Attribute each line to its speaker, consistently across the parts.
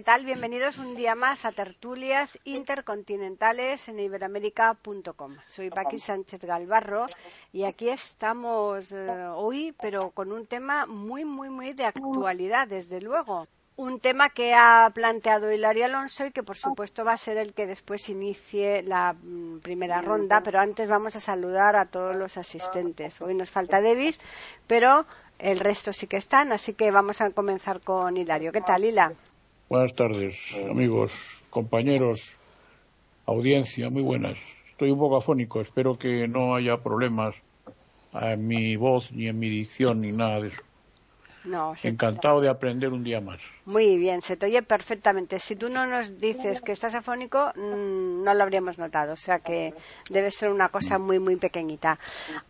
Speaker 1: ¿Qué tal? Bienvenidos un día más a Tertulias Intercontinentales en iberoamérica.com. Soy Paqui Sánchez Galvarro y aquí estamos eh, hoy, pero con un tema muy, muy, muy de actualidad, desde luego. Un tema que ha planteado Hilario Alonso y que, por supuesto, va a ser el que después inicie la mm, primera ronda, pero antes vamos a saludar a todos los asistentes. Hoy nos falta Davis, pero el resto sí que están, así que vamos a comenzar con Hilario. ¿Qué tal, Hila?
Speaker 2: Buenas tardes, amigos, compañeros, audiencia, muy buenas. Estoy un poco afónico, espero que no haya problemas en mi voz, ni en mi dicción, ni nada de eso.
Speaker 1: No,
Speaker 2: Encantado de aprender un día más.
Speaker 1: Muy bien, se te oye perfectamente. Si tú no nos dices que estás afónico, mm, no lo habríamos notado. O sea que debe ser una cosa muy, muy pequeñita.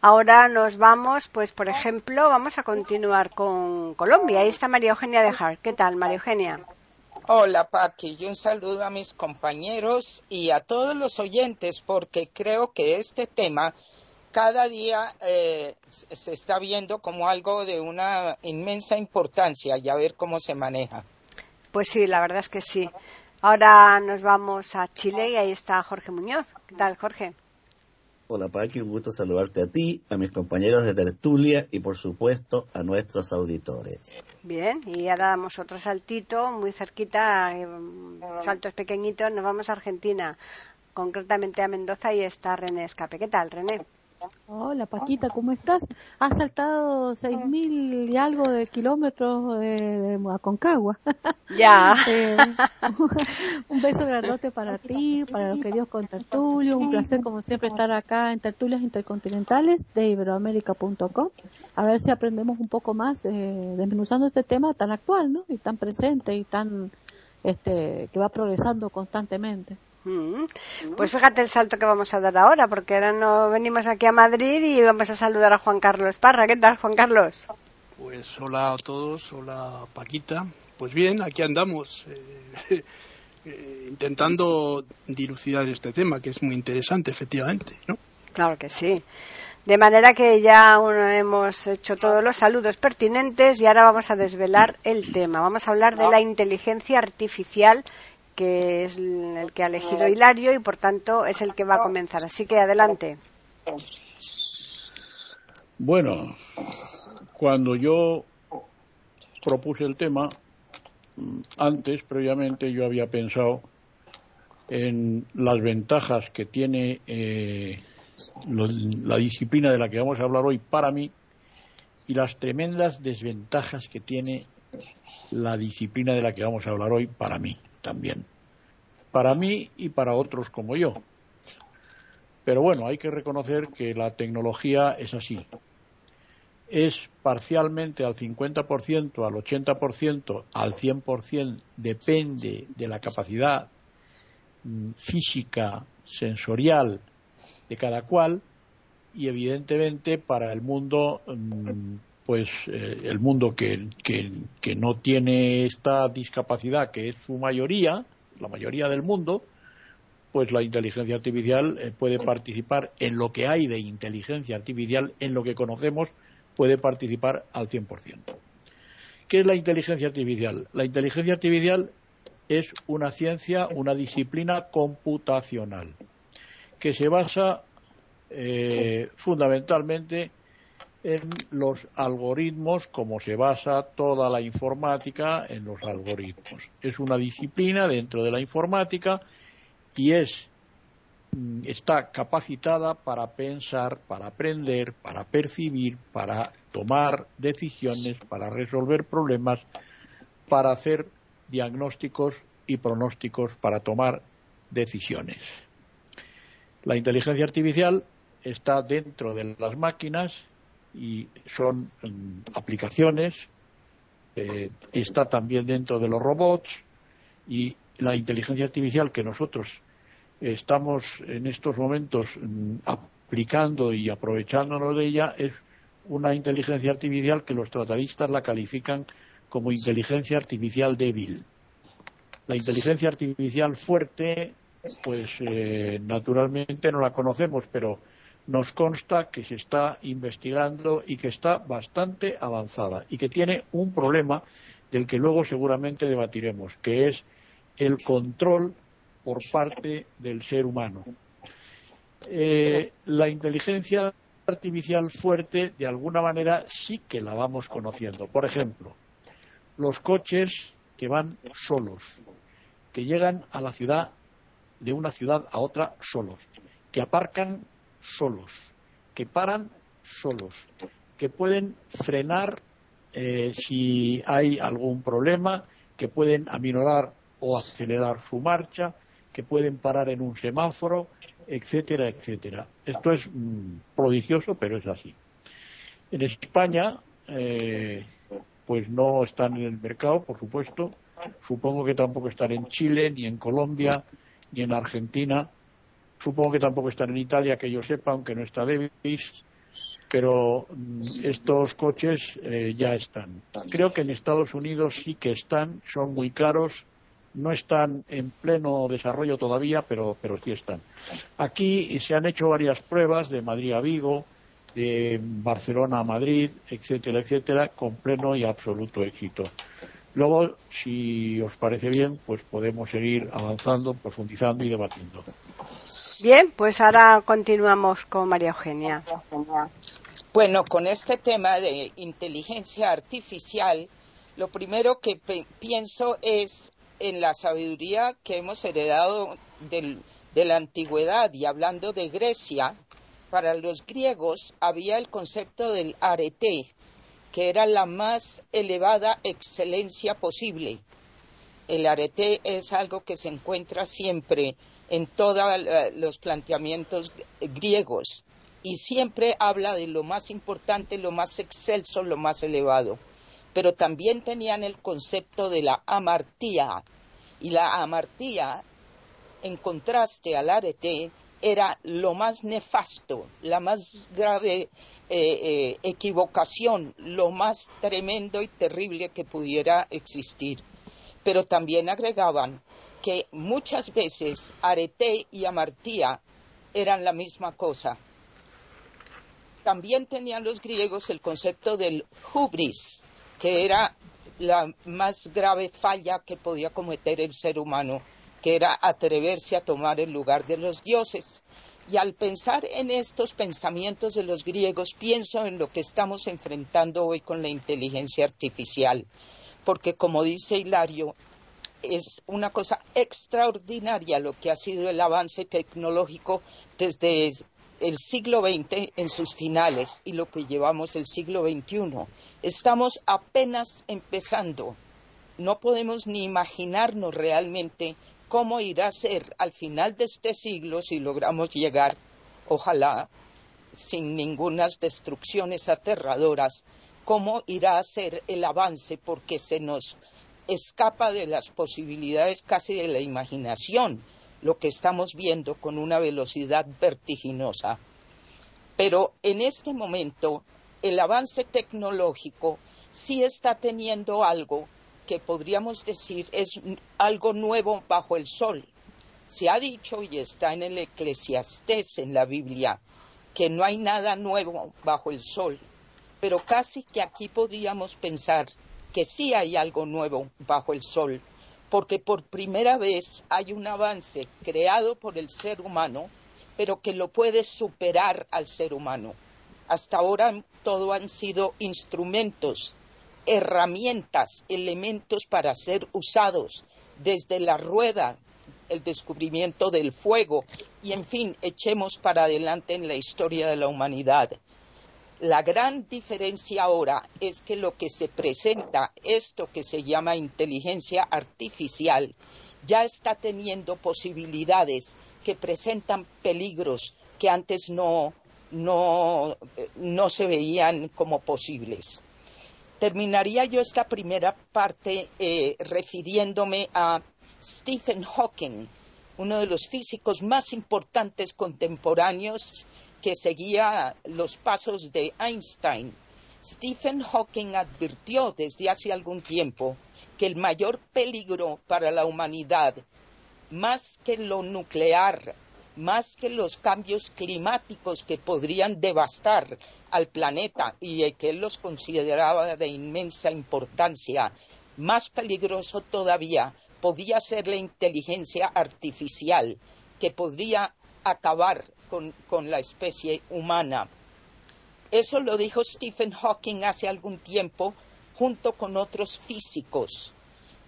Speaker 1: Ahora nos vamos, pues por ejemplo, vamos a continuar con Colombia. Ahí está María Eugenia de Hart. ¿Qué tal, María Eugenia?
Speaker 3: Hola Paqui, yo un saludo a mis compañeros y a todos los oyentes porque creo que este tema cada día eh, se está viendo como algo de una inmensa importancia y a ver cómo se maneja.
Speaker 1: Pues sí, la verdad es que sí. Ahora nos vamos a Chile y ahí está Jorge Muñoz. ¿Qué tal, Jorge?
Speaker 4: Hola Paqui, un gusto saludarte a ti, a mis compañeros de tertulia y por supuesto a nuestros auditores.
Speaker 1: Bien, y ahora damos otro saltito muy cerquita, eh, saltos pequeñitos, nos vamos a Argentina, concretamente a Mendoza y está René Escape. ¿Qué tal, René?
Speaker 5: Hola Paquita, ¿cómo estás? Has saltado seis mil y algo de kilómetros de, de Aconcagua.
Speaker 1: Ya.
Speaker 5: Eh, un beso grandote para ti, para los queridos con Tertulio. Un placer, como siempre, estar acá en Tertulias Intercontinentales de Iberoamérica.com. A ver si aprendemos un poco más eh, desmenuzando este tema tan actual, ¿no? Y tan presente y tan, este, que va progresando constantemente.
Speaker 1: Mm. Pues fíjate el salto que vamos a dar ahora, porque ahora no venimos aquí a Madrid y vamos a saludar a Juan Carlos Parra. ¿Qué tal, Juan Carlos?
Speaker 6: Pues hola a todos, hola Paquita. Pues bien, aquí andamos, eh, eh, intentando dilucidar este tema, que es muy interesante, efectivamente, ¿no?
Speaker 1: Claro que sí. De manera que ya hemos hecho todos los saludos pertinentes y ahora vamos a desvelar el tema. Vamos a hablar de la inteligencia artificial que es el que ha elegido Hilario y por tanto es el que va a comenzar. Así que adelante.
Speaker 2: Bueno, cuando yo propuse el tema, antes, previamente, yo había pensado en las ventajas que tiene eh, la disciplina de la que vamos a hablar hoy para mí y las tremendas desventajas que tiene la disciplina de la que vamos a hablar hoy para mí también. Para mí y para otros como yo. Pero bueno, hay que reconocer que la tecnología es así. Es parcialmente al 50%, al 80%, al 100%, depende de la capacidad mm, física, sensorial de cada cual y evidentemente para el mundo mm, pues eh, el mundo que, que, no tiene esta discapacidad, que es su mayoría, la mayoría del mundo, pues la inteligencia artificial eh, puede participar en lo que hay de inteligencia artificial, en lo que conocemos, puede participar al 100%. ¿Qué es la inteligencia artificial? La inteligencia artificial es una ciencia, una disciplina computacional, que se basa eh, fundamentalmente en los algoritmos, como se basa toda la informática en los algoritmos. Es una disciplina dentro de la informática y es mm, está capacitada para pensar, para aprender, para percibir, para tomar decisiones, para resolver problemas, para hacer diagnósticos y pronósticos, para tomar decisiones. La inteligencia artificial está dentro de las máquinas y son mm, aplicaciones, eh, está también dentro de los robots y la inteligencia artificial que nosotros estamos en estos momentos mm, aplicando y aprovechándonos de ella es una inteligencia artificial que los tratadistas la califican como inteligencia artificial débil. La inteligencia artificial fuerte, pues eh, naturalmente no la conocemos, pero nos consta que se está investigando y que está bastante avanzada y que tiene un problema del que luego seguramente debatiremos, que es el control por parte del ser humano. Eh, la inteligencia artificial fuerte, de alguna manera, sí que la vamos conociendo. Por ejemplo, los coches que van solos, que llegan a la ciudad, de una ciudad a otra solos, que aparcan solos, que paran solos, que pueden frenar eh, si hay algún problema, que pueden aminorar o acelerar su marcha, que pueden parar en un semáforo, etcétera, etcétera. Esto es mm, prodigioso, pero es así. En España, eh, pues no están en el mercado, por supuesto. Supongo que tampoco están en Chile, ni en Colombia, ni en Argentina. Supongo que tampoco están en Italia, que yo sepa, aunque no está Davis. Pero mm, estos coches eh, ya están. Creo que en Estados Unidos sí que están, son muy caros no están en pleno desarrollo todavía, pero, pero sí están. Aquí se han hecho varias pruebas de Madrid a Vigo, de Barcelona a Madrid, etcétera, etcétera, con pleno y absoluto éxito. Luego, si os parece bien, pues podemos seguir avanzando, profundizando y debatiendo.
Speaker 1: Bien, pues ahora continuamos con María Eugenia.
Speaker 3: Bueno, con este tema de inteligencia artificial, lo primero que pienso es en la sabiduría que hemos heredado de la antigüedad y hablando de Grecia, para los griegos había el concepto del arete, que era la más elevada excelencia posible. El arete es algo que se encuentra siempre en todos los planteamientos griegos y siempre habla de lo más importante, lo más excelso, lo más elevado pero también tenían el concepto de la amartía. Y la amartía, en contraste al arete, era lo más nefasto, la más grave eh, eh, equivocación, lo más tremendo y terrible que pudiera existir. Pero también agregaban que muchas veces arete y amartía eran la misma cosa. También tenían los griegos el concepto del hubris, que era la más grave falla que podía cometer el ser humano, que era atreverse a tomar el lugar de los dioses. Y al pensar en estos pensamientos de los griegos, pienso en lo que estamos enfrentando hoy con la inteligencia artificial, porque como dice Hilario, es una cosa extraordinaria lo que ha sido el avance tecnológico desde el siglo XX en sus finales y lo que llevamos del siglo XXI. Estamos apenas empezando. No podemos ni imaginarnos realmente cómo irá a ser al final de este siglo si logramos llegar, ojalá, sin ningunas destrucciones aterradoras, cómo irá a ser el avance porque se nos escapa de las posibilidades casi de la imaginación lo que estamos viendo con una velocidad vertiginosa. Pero en este momento el avance tecnológico sí está teniendo algo que podríamos decir es algo nuevo bajo el sol. Se ha dicho y está en el Eclesiastés en la Biblia que no hay nada nuevo bajo el sol, pero casi que aquí podríamos pensar que sí hay algo nuevo bajo el sol, porque por primera vez hay un avance creado por el ser humano, pero que lo puede superar al ser humano. Hasta ahora todo han sido instrumentos, herramientas, elementos para ser usados, desde la rueda, el descubrimiento del fuego, y en fin, echemos para adelante en la historia de la humanidad. La gran diferencia ahora es que lo que se presenta, esto que se llama inteligencia artificial, ya está teniendo posibilidades que presentan peligros que antes no, se veían como posibles. Terminaría yo esta primera parte eh, refiriéndome a Stephen Hawking, uno de los físicos más importantes contemporáneos que seguía los pasos de Einstein. Stephen Hawking advirtió desde hace algún tiempo que el mayor peligro para la humanidad, más que lo nuclear, más que los cambios climáticos que podrían devastar al planeta y que él los consideraba de inmensa importancia, más peligroso todavía podía ser la inteligencia artificial que podría acabar con, la especie humana. Eso lo dijo Stephen Hawking hace algún tiempo junto con otros físicos.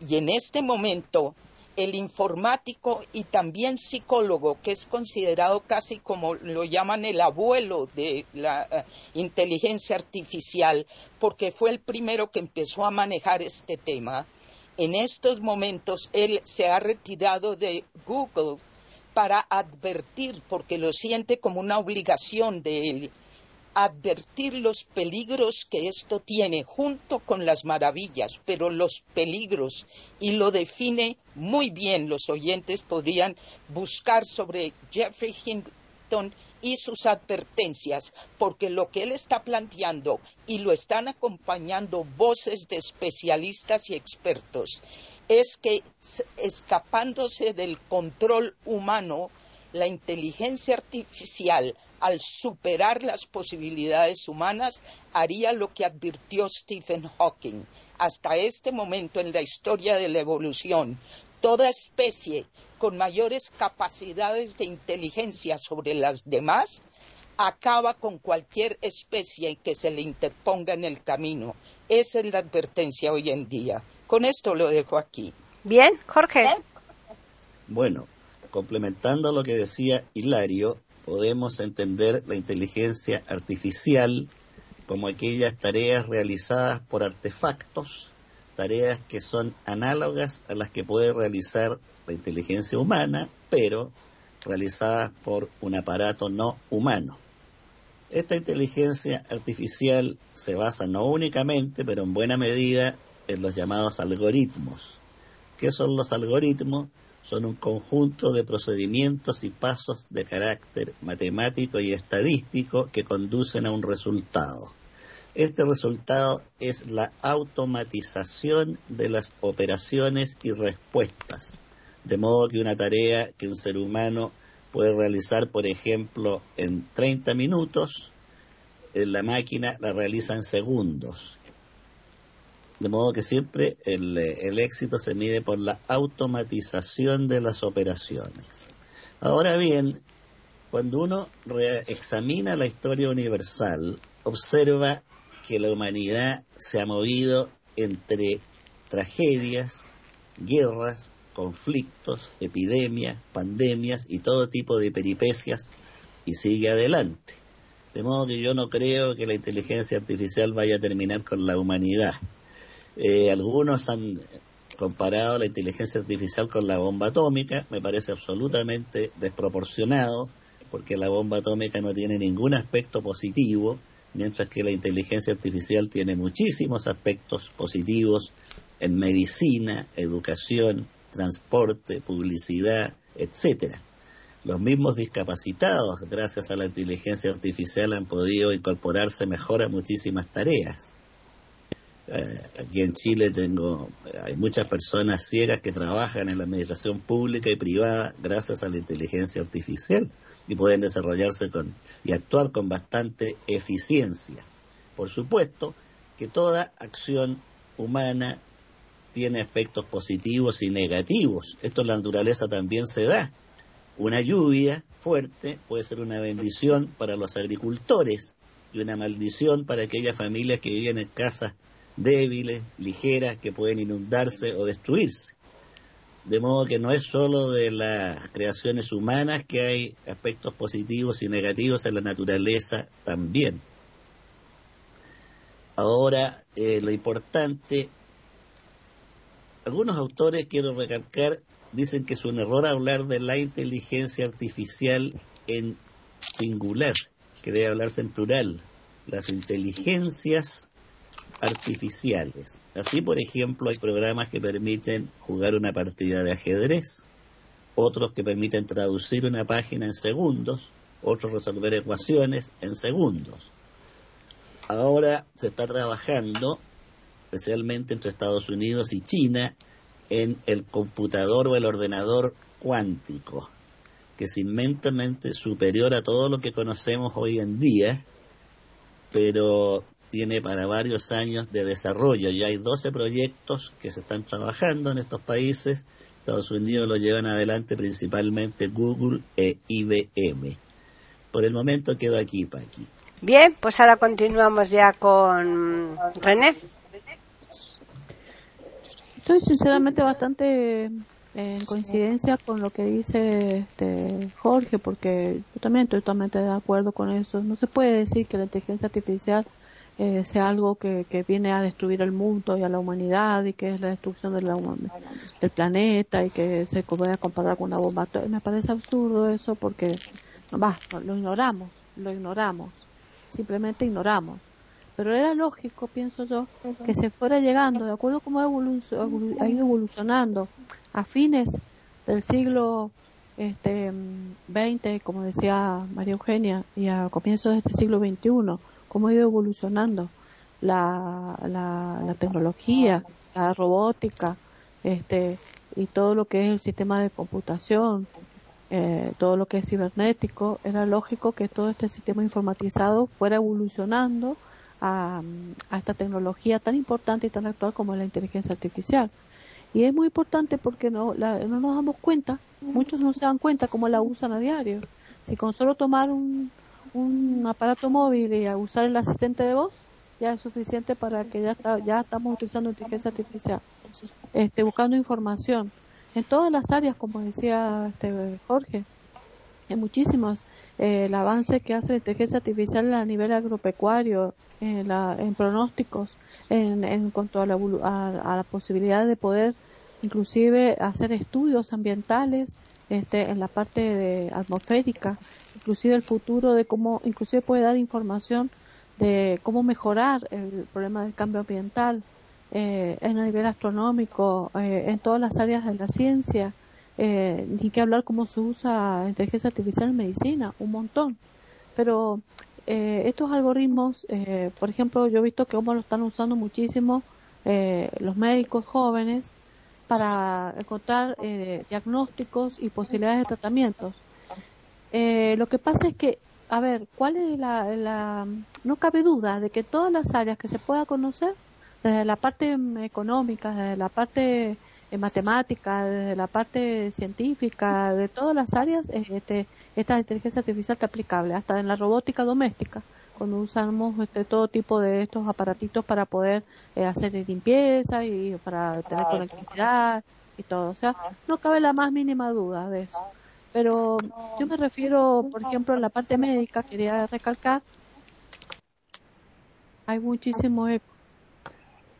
Speaker 3: Y en este momento el informático y también psicólogo, que es considerado casi como lo llaman el abuelo de la eh, inteligencia artificial, porque fue el primero que empezó a manejar este tema, en estos momentos él se ha retirado de Google para advertir, porque lo siente como una obligación de él, advertir los peligros que esto tiene junto con las maravillas, pero los peligros, y lo define muy bien, los oyentes podrían buscar sobre Jeffrey Hinton y sus advertencias, porque lo que él está planteando y lo están acompañando voces de especialistas y expertos es que escapándose del control humano, la inteligencia artificial al superar las posibilidades humanas, haría lo que advirtió Stephen Hawking. Hasta este momento en la historia de la evolución, toda especie con mayores capacidades de inteligencia sobre las demás acaba con cualquier especie que se le interponga en el camino. Esa es la advertencia hoy en día. Con esto lo dejo aquí.
Speaker 1: Bien, Jorge.
Speaker 4: Bueno, complementando lo que decía Hilario, podemos entender la inteligencia artificial como aquellas tareas realizadas por artefactos, tareas que son análogas a las que puede realizar la inteligencia humana, pero realizadas por un aparato no humano. Esta inteligencia artificial se basa no únicamente, pero en buena medida, en los llamados algoritmos. ¿Qué son los algoritmos? son un conjunto de procedimientos y pasos de carácter matemático y estadístico que conducen a un resultado. Este resultado es la automatización de las operaciones y respuestas, de modo que una tarea que un ser humano puede realizar, por ejemplo, en 30 minutos, en la máquina la realiza en segundos de modo que siempre el, éxito se mide por la automatización de las operaciones. Ahora bien, cuando uno examina la historia universal, observa que la humanidad se ha movido entre tragedias, guerras, conflictos, epidemias, pandemias y todo tipo de peripecias y sigue adelante. De modo que yo no creo que la inteligencia artificial vaya a terminar con la humanidad. Eh, algunos han comparado la inteligencia artificial con la bomba atómica, me parece absolutamente desproporcionado, porque la bomba atómica no tiene ningún aspecto positivo, mientras que la inteligencia artificial tiene muchísimos aspectos positivos en medicina, educación, transporte, publicidad, etcétera. Los mismos discapacitados, gracias a la inteligencia artificial, han podido incorporarse mejor a muchísimas tareas. Eh, aquí en Chile tengo, hay muchas personas ciegas que trabajan en la administración pública y privada gracias a la inteligencia artificial y pueden desarrollarse con, y actuar con bastante eficiencia. Por supuesto que toda acción humana tiene efectos positivos y negativos. Esto en la naturaleza también se da. Una lluvia fuerte puede ser una bendición para los agricultores y una maldición para aquellas familias que viven en casas débiles, ligeras, que pueden inundarse o destruirse. De modo que no es solo de las creaciones humanas que hay aspectos positivos y negativos en la naturaleza también. Ahora, eh, lo importante, algunos autores, quiero recalcar, dicen que es un error hablar de la inteligencia artificial en singular, que debe hablarse en plural. Las inteligencias artificiales. Así, por ejemplo, hay programas que permiten jugar una partida de ajedrez otros que permiten traducir una página en segundos, otros resolver ecuaciones en segundos. Ahora se está trabajando, especialmente entre Estados Unidos y China, en el computador o el ordenador cuántico, que es inmensamente superior a todo lo que conocemos hoy en día, pero tiene para varios años de desarrollo. Ya hay 12 proyectos que se están trabajando en estos países. Estados Unidos lo llevan adelante principalmente Google e IBM. Por el momento quedo aquí, Paqui.
Speaker 1: Bien, pues ahora continuamos ya con René.
Speaker 5: Estoy sinceramente bastante en coincidencia con lo que dice este Jorge, porque yo también estoy totalmente de acuerdo con eso. No se puede decir que la inteligencia artificial eh, sea algo que, que, viene a destruir el mundo y a la humanidad y que es la destrucción del planeta y que se puede comparar con una bomba. Me parece absurdo eso porque no, va, lo ignoramos, lo ignoramos, simplemente ignoramos. Pero era lógico, pienso yo, que se fuera llegando, de acuerdo como ha, ido evolucionando a fines del siglo este, 20, como decía María Eugenia, y a comienzos de este siglo XXI, cómo ha ido evolucionando la, la, tecnología, la robótica, este, y todo lo que es el sistema de computación, eh, todo lo que es cibernético, era lógico que todo este sistema informatizado fuera evolucionando a, esta tecnología tan importante y tan actual como la inteligencia artificial. Y es muy importante porque no, no nos damos cuenta, muchos no se dan cuenta cómo la usan a diario. Si con solo tomar un, un aparato móvil y usar el asistente de voz ya es suficiente para que ya está, ya estamos utilizando inteligencia artificial este buscando información en todas las áreas como decía este Jorge en muchísimos eh, el avance que hace la inteligencia artificial a nivel agropecuario en, la, en pronósticos en, en cuanto a la, posibilidad de poder inclusive hacer estudios ambientales este, en la parte de atmosférica, inclusive el futuro de cómo, inclusive puede dar información de cómo mejorar el problema del cambio ambiental eh, en el nivel astronómico, eh, en todas las áreas de la ciencia, eh, ni que hablar cómo se usa inteligencia artificial en medicina, un montón. Pero eh, estos algoritmos, eh, por ejemplo, yo he visto que cómo lo están usando muchísimo eh, los médicos jóvenes para encontrar eh, diagnósticos y posibilidades de tratamientos. Eh, lo que pasa es que, a ver, ¿cuál es la, No cabe duda de que todas las áreas que se pueda conocer, desde la parte económica, desde la parte eh, matemática, desde la parte científica, de todas las áreas, este, esta inteligencia artificial está aplicable, hasta en la robótica doméstica cuando usamos este, todo tipo de estos aparatitos para poder eh, hacer limpieza y para tener conectividad y todo. O sea, no cabe la más mínima duda de eso. Pero yo me refiero, por ejemplo, en la parte médica, quería recalcar, hay muchísimo eco.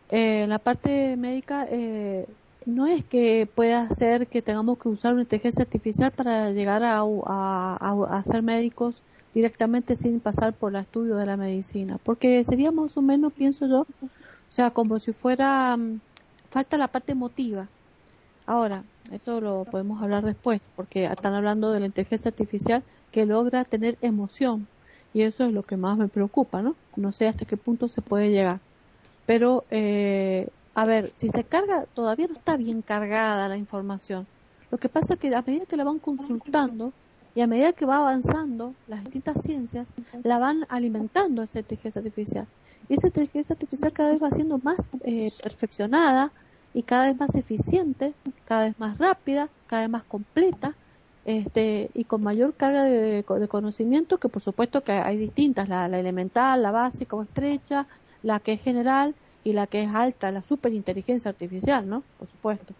Speaker 5: Eh, en la parte médica, eh, no es que pueda ser que tengamos que usar una inteligencia artificial para llegar a, a, ser médicos directamente sin pasar por el estudio de la medicina, porque sería más o menos, pienso yo, o sea, como si fuera, mm, falta la parte emotiva. Ahora, eso lo podemos hablar después, porque están hablando de la inteligencia artificial que logra tener emoción, y eso es lo que más me preocupa, ¿no? No sé hasta qué punto se puede llegar. Pero, eh, a ver, si se carga, todavía no está bien cargada la información. Lo que pasa es que a medida que la van consultando, y a medida que va avanzando las distintas ciencias, la van alimentando esa inteligencia artificial. Y esa inteligencia artificial cada vez va siendo más eh, perfeccionada y cada vez más eficiente, cada vez más rápida, cada vez más completa este, y con mayor carga de, conocimiento, que por supuesto que hay distintas, la, la, elemental, la básica o estrecha, la que es general y la que es alta, la superinteligencia artificial, ¿no? Por supuesto.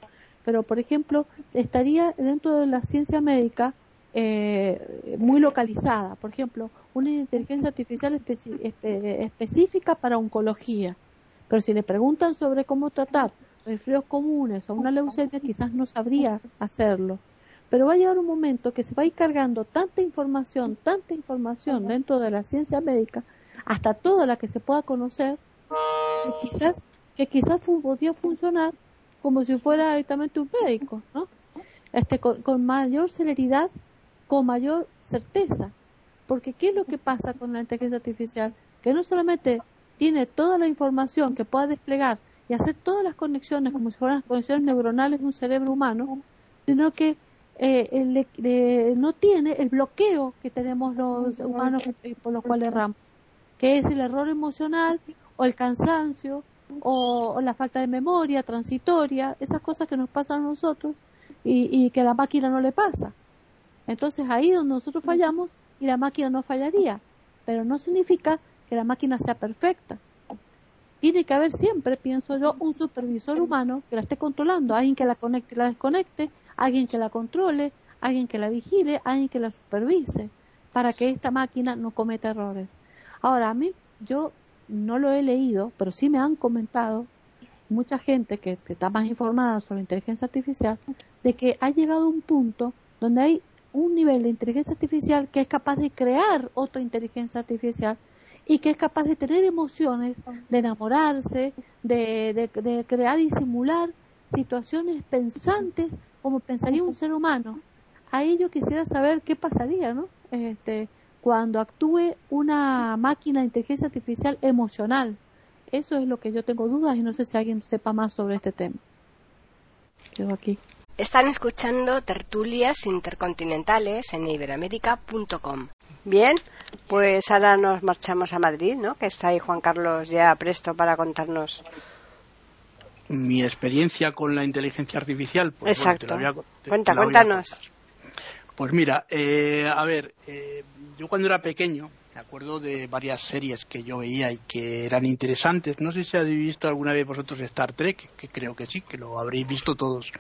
Speaker 5: Pero, por ejemplo, estaría dentro de la ciencia médica eh, muy localizada. Por ejemplo, una inteligencia artificial específica para oncología. Pero si le preguntan sobre cómo tratar resfriados comunes o una leucemia, quizás no sabría hacerlo. Pero va a llegar un momento que se va a ir cargando tanta información, tanta información dentro de la ciencia médica, hasta toda la que se pueda conocer, que quizás, que quizás podría funcionar como si fuera directamente un médico, ¿no? este, con, mayor celeridad, con mayor certeza. Porque ¿qué es lo que pasa con la inteligencia artificial? Que no solamente tiene toda la información que pueda desplegar y hacer todas las conexiones como si fueran las conexiones neuronales de un cerebro humano, sino que eh, no tiene el bloqueo que tenemos los humanos por los cuales erramos, que es el error emocional o el cansancio o, la falta de memoria transitoria, esas cosas que nos pasan a nosotros y, que a la máquina no le pasa. Entonces ahí es donde nosotros fallamos y la máquina no fallaría, pero no significa que la máquina sea perfecta. Tiene que haber siempre, pienso yo, un supervisor humano que la esté controlando, alguien que la conecte y la desconecte, alguien que la controle, alguien que la vigile, alguien que la supervise, para que esta máquina no cometa errores. Ahora, a mí, yo no lo he leído, pero sí me han comentado mucha gente que, está más informada sobre inteligencia artificial, de que ha llegado un punto donde hay un nivel de inteligencia artificial que es capaz de crear otra inteligencia artificial y que es capaz de tener emociones, de enamorarse, de, de crear y simular situaciones pensantes como pensaría un ser humano. Ahí yo quisiera saber qué pasaría, ¿no? Este, cuando actúe una máquina de inteligencia artificial emocional. Eso es lo que yo tengo dudas y no sé si alguien sepa más sobre este tema. Quedo aquí.
Speaker 1: Están escuchando tertulias intercontinentales en iberamérica.com. Bien, pues ahora nos marchamos a Madrid, ¿no? Que está ahí Juan Carlos ya presto para contarnos
Speaker 6: mi experiencia con la inteligencia artificial.
Speaker 1: Pues, Exacto. cuéntanos.
Speaker 6: Pues mira, eh, a ver, eh, yo cuando era pequeño me acuerdo de varias series que yo veía y que eran interesantes. No sé si habéis visto alguna vez vosotros Star Trek, que creo que sí, que lo habréis visto todos.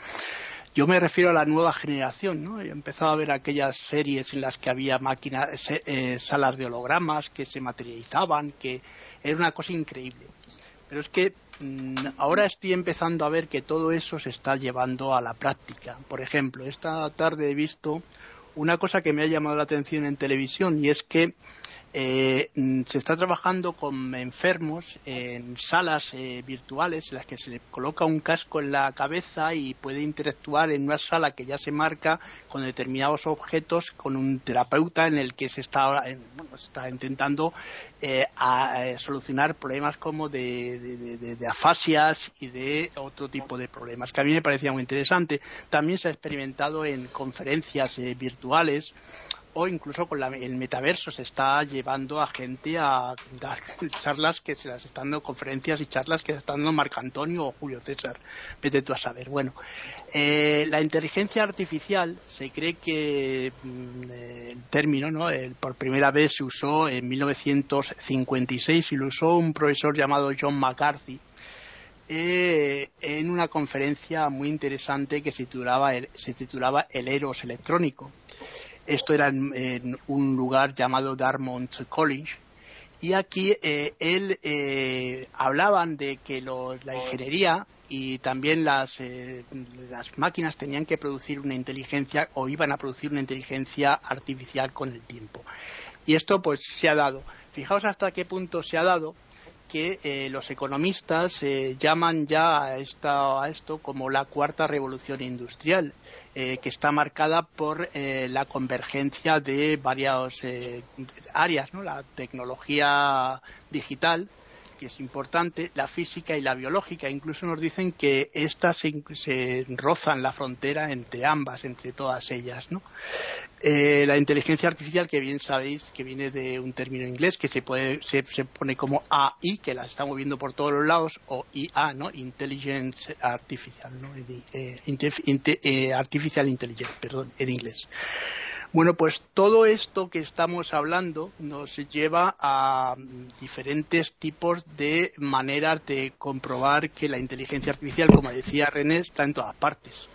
Speaker 6: Yo me refiero a la nueva generación, ¿no? He empezado a ver aquellas series en las que había máquinas, eh, salas de hologramas que se materializaban, que era una cosa increíble. Pero es que ahora estoy empezando a ver que todo eso se está llevando a la práctica. Por ejemplo, esta tarde he visto una cosa que me ha llamado la atención en televisión y es que eh, mm, se está trabajando con enfermos en salas eh, virtuales en las que se le coloca un casco en la cabeza y puede interactuar en una sala que ya se marca con determinados objetos con un terapeuta en el que se está, está intentando eh, solucionar problemas como de, de, afasias y de otro tipo de problemas que a mí me parecía muy interesante. También se ha experimentado en conferencias virtuales o incluso con el metaverso se está llevando a gente a dar charlas que se las están dando conferencias y charlas que se están dando Marco Antonio o Julio César. Vete tú a saber. Bueno eh, la inteligencia artificial se cree que mm, el término no por primera vez se usó en 1956 y lo usó un profesor llamado John McCarthy eh, en una conferencia muy interesante que se titulaba, se titulaba El Eros Electrónico esto era en, un lugar llamado Dartmouth College. Y aquí eh, él eh, hablaban de que la ingeniería y también las, eh, las máquinas tenían que producir una inteligencia o iban a producir una inteligencia artificial con el tiempo. Y esto pues se ha dado. Fijaos hasta qué punto se ha dado que eh, los economistas eh, llaman ya a, esta, a, esto como la cuarta revolución industrial, eh, que está marcada por la convergencia de varias áreas, ¿no? la tecnología digital, que es importante, la física y la biológica. Incluso nos dicen que estas se, rozan la frontera entre ambas, entre todas ellas. ¿no? Eh, la inteligencia artificial, que bien sabéis que viene de un término inglés que se, puede, se, pone como AI, que la estamos viendo por todos los lados, o IA, ¿no? Intelligence Artificial, ¿no? Eh, eh, artificial Intelligence, perdón, en inglés. Bueno, pues todo esto que estamos hablando nos lleva a diferentes tipos de maneras de comprobar que la inteligencia artificial, como decía René, está en todas partes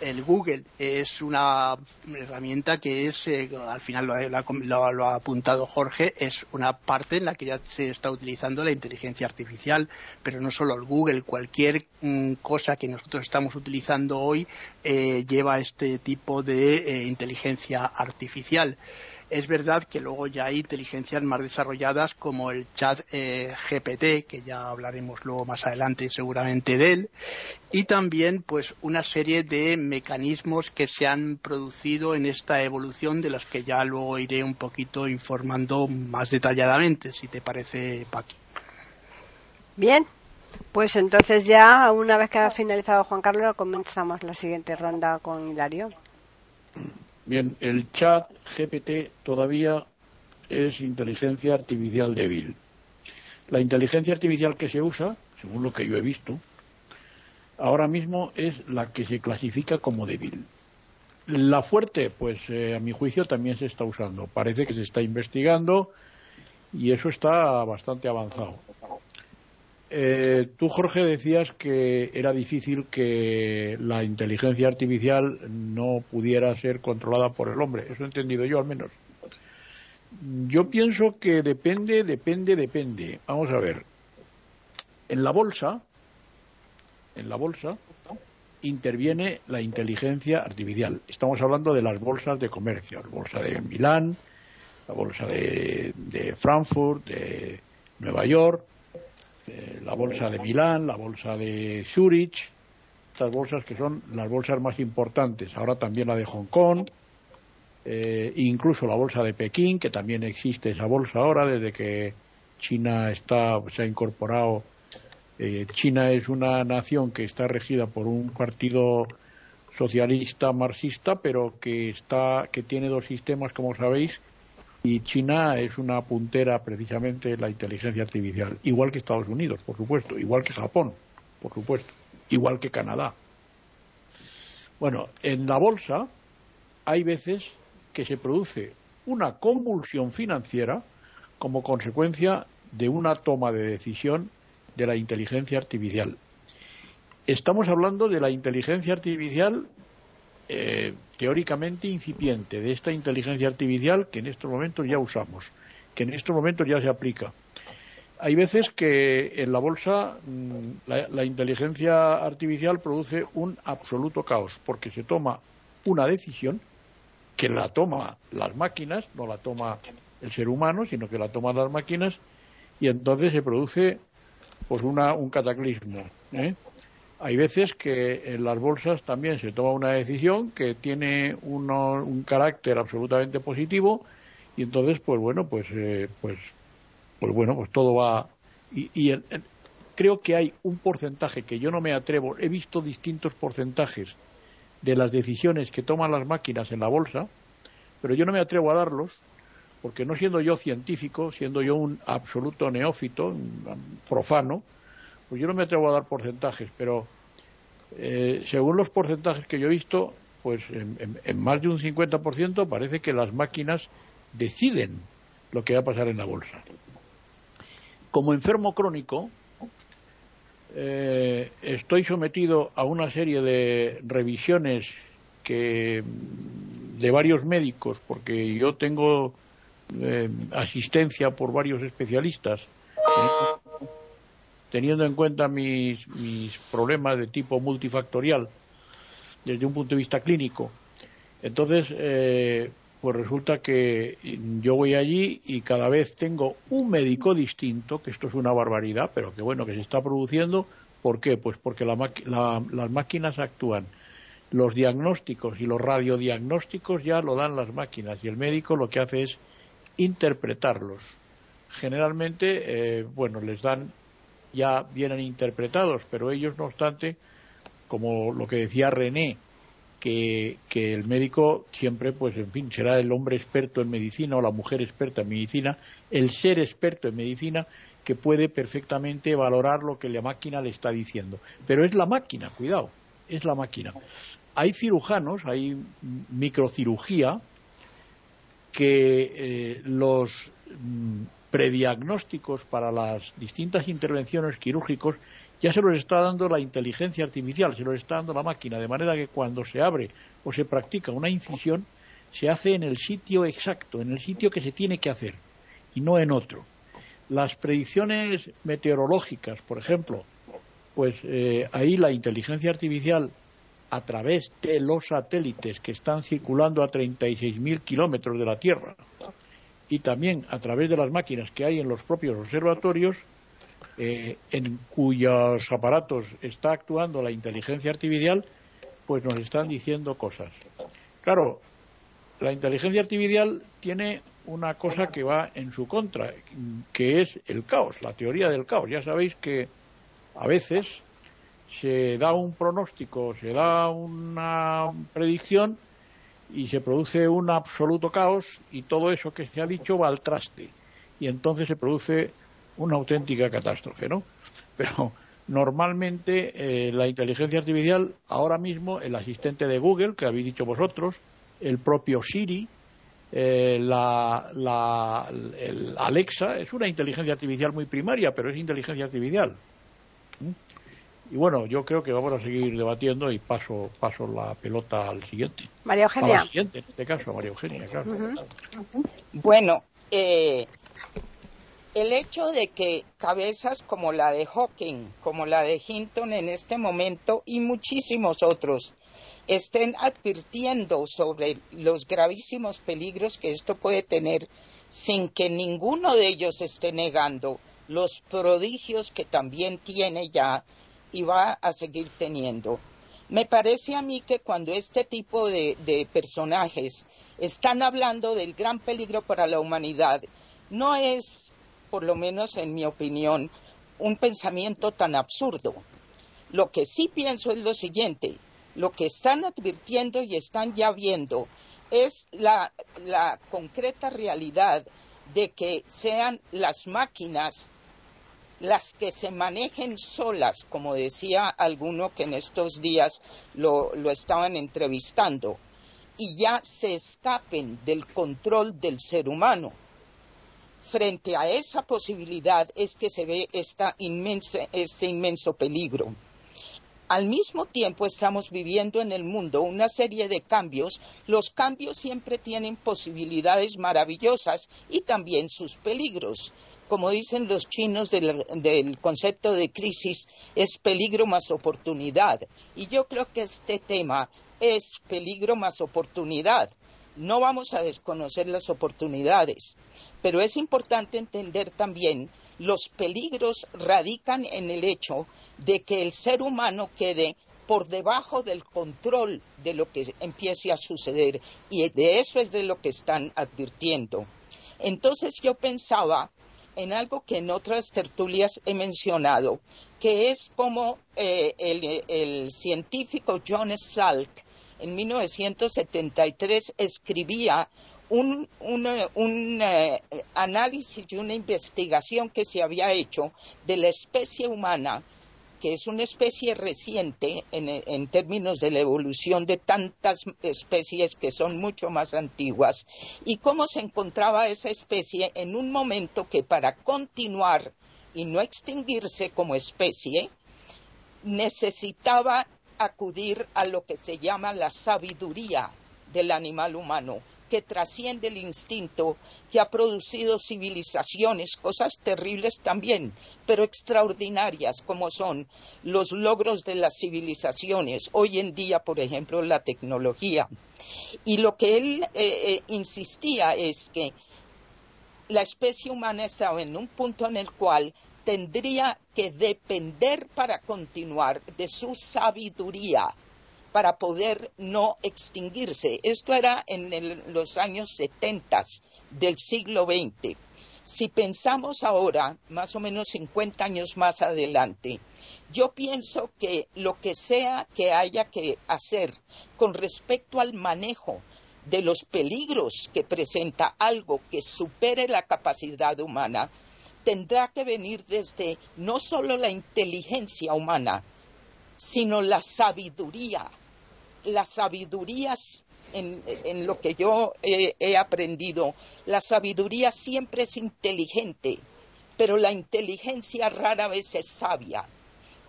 Speaker 6: el Google es una herramienta que es, eh, al final lo, ha apuntado Jorge, es una parte en la que ya se está utilizando la inteligencia artificial, pero no solo el Google, cualquier mm, cosa que nosotros estamos utilizando hoy eh, lleva este tipo de eh, inteligencia artificial. Es verdad que luego ya hay inteligencias más desarrolladas como el chat eh, GPT, que ya hablaremos luego más adelante seguramente de él, y también pues una serie de mecanismos que se han producido en esta evolución de los que ya luego iré un poquito informando más detalladamente, si te parece, Paqui.
Speaker 1: Bien, pues entonces ya, una vez que ha finalizado Juan Carlos, comenzamos la siguiente ronda con Hilario.
Speaker 2: Bien, el chat GPT todavía es inteligencia artificial débil. La inteligencia artificial que se usa, según lo que yo he visto, ahora mismo es la que se clasifica como débil. La fuerte, pues eh, a mi juicio también se está usando. Parece que se está investigando y eso está bastante avanzado. Eh, tú, Jorge, decías que era difícil que la inteligencia artificial no pudiera ser controlada por el hombre. Eso he entendido yo, al menos. Yo pienso que depende, depende, depende. Vamos a ver. En la bolsa, en la bolsa, interviene la inteligencia artificial. Estamos hablando de las bolsas de comercio, la bolsa de Milán, la bolsa de Frankfurt, de Nueva York, eh, la bolsa de Milán, la bolsa de Zurich, estas bolsas que son las bolsas más importantes. Ahora también la de Hong Kong, eh, incluso la bolsa de Pekín, que también existe esa bolsa ahora desde que China está, se ha incorporado. Eh, China es una nación que está regida por un partido socialista marxista, pero que está, que tiene dos sistemas, como sabéis, y China es una puntera precisamente en la inteligencia artificial, igual que Estados Unidos, por supuesto, igual que Japón, por supuesto, igual que Canadá. Bueno, en la bolsa hay veces que se produce una convulsión financiera como consecuencia de una toma de decisión de la inteligencia artificial. Estamos hablando de la inteligencia artificial eh, teóricamente incipiente de esta inteligencia artificial que en estos momentos ya usamos, que en estos momentos ya se aplica. Hay veces que en la bolsa mm, la, inteligencia artificial produce un absoluto caos, porque se toma una decisión que la toma las máquinas, no la toma el ser humano, sino que la toman las máquinas, y entonces se produce pues una, un cataclismo. ¿eh? Hay veces que en las bolsas también se toma una decisión que tiene un carácter absolutamente positivo y entonces, pues bueno, pues, eh, pues, pues bueno, pues todo va. Y, creo que hay un porcentaje que yo no me atrevo. He visto distintos porcentajes de las decisiones que toman las máquinas en la bolsa, pero yo no me atrevo a darlos porque no siendo yo científico, siendo yo un absoluto neófito, un profano, pues yo no me atrevo a dar porcentajes, pero eh, según los porcentajes que yo he visto, pues en, más de un 50% parece que las máquinas deciden lo que va a pasar en la bolsa. Como enfermo crónico, eh, estoy sometido a una serie de revisiones que de varios médicos, porque yo tengo eh, asistencia por varios especialistas teniendo en cuenta mis, problemas de tipo multifactorial desde un punto de vista clínico. Entonces, eh, pues resulta que yo voy allí y cada vez tengo un médico distinto, que esto es una barbaridad, pero que bueno, que se está produciendo. ¿Por qué? Pues porque las máquinas actúan. Los diagnósticos y los radiodiagnósticos ya lo dan las máquinas y el médico lo que hace es interpretarlos. Generalmente, eh, bueno, les dan ya vienen interpretados, pero ellos, no obstante, como lo que decía René, que, que, el médico siempre, pues en fin, será el hombre experto en medicina o la mujer experta en medicina, el ser experto en medicina que puede perfectamente valorar lo que la máquina le está diciendo. Pero es la máquina, cuidado, es la máquina. Hay cirujanos, hay microcirugía, que eh, los mm, prediagnósticos para las distintas intervenciones quirúrgicas ya se los está dando la inteligencia artificial, se los está dando la máquina, de manera que cuando se abre o se practica una incisión, se hace en el sitio exacto, en el sitio que se tiene que hacer, y no en otro. Las predicciones meteorológicas, por ejemplo, pues eh, ahí la inteligencia artificial a través de los satélites que están circulando a 36.000 kilómetros de la Tierra y también a través de las máquinas que hay en los propios observatorios, eh, en cuyos aparatos está actuando la inteligencia artificial, pues nos están diciendo cosas. Claro, la inteligencia artificial tiene una cosa que va en su contra, que es el caos, la teoría del caos. Ya sabéis que a veces se da un pronóstico, se da una predicción y se produce un absoluto caos y todo eso que se ha dicho va al traste y entonces se produce una auténtica catástrofe, ¿no? Pero normalmente eh, la inteligencia artificial, ahora mismo el asistente de Google, que habéis dicho vosotros, el propio Siri, eh, la, el Alexa, es una inteligencia artificial muy primaria, pero es inteligencia artificial. Y bueno, yo creo que vamos a seguir debatiendo y paso, paso la pelota al siguiente.
Speaker 1: María Eugenia.
Speaker 2: Al siguiente, en este caso, María Eugenia, claro.
Speaker 3: Bueno, eh, el hecho de que cabezas como la de Hawking, como la de Hinton en este momento y muchísimos otros estén advirtiendo sobre los gravísimos peligros que esto puede tener sin que ninguno de ellos esté negando los prodigios que también tiene ya y va a seguir teniendo. Me parece a mí que cuando este tipo de, personajes están hablando del gran peligro para la humanidad, no es por lo menos en mi opinión, un pensamiento tan absurdo. Lo que sí pienso es lo siguiente, lo que están advirtiendo y están ya viendo es la concreta realidad de que sean las máquinas las que se manejen solas, como decía alguno que en estos días lo, lo, estaban entrevistando, y ya se escapen del control del ser humano frente a esa posibilidad es que se ve esta este inmenso peligro. Al mismo tiempo estamos viviendo en el mundo una serie de cambios. Los cambios siempre tienen posibilidades maravillosas y también sus peligros. Como dicen los chinos del, del concepto de crisis, es peligro más oportunidad. Y yo creo que este tema es peligro más oportunidad. No vamos a desconocer las oportunidades. Pero es importante entender también los peligros radican en el hecho de que el ser humano quede por debajo del control de lo que empiece a suceder y de eso es de lo que están advirtiendo. Entonces yo pensaba en algo que en otras tertulias he mencionado, que es como eh, el, científico John Salk en 1973 escribía un, eh, análisis y una investigación que se había hecho de la especie humana, que es una especie reciente en, en, términos de la evolución de tantas especies que son mucho más antiguas, y cómo se encontraba esa especie en un momento que para continuar y no extinguirse como especie, necesitaba acudir a lo que se llama la sabiduría del animal humano que trasciende el instinto, que ha producido civilizaciones, cosas terribles también, pero extraordinarias como son los logros de las civilizaciones, hoy en día, por ejemplo, la tecnología. Y lo que él eh, eh, insistía es que la especie humana estaba en un punto en el cual tendría que depender para continuar de su sabiduría, para poder no extinguirse. Esto era en los años 70 del siglo XX. Si pensamos ahora, más o menos 50 años más adelante, yo pienso que lo que sea que haya que hacer con respecto al manejo de los peligros que presenta algo que supere la capacidad humana, tendrá que venir desde no solo la inteligencia humana, sino la sabiduría la sabiduría, en, lo que yo he aprendido, la sabiduría siempre es inteligente, pero la inteligencia rara vez es sabia.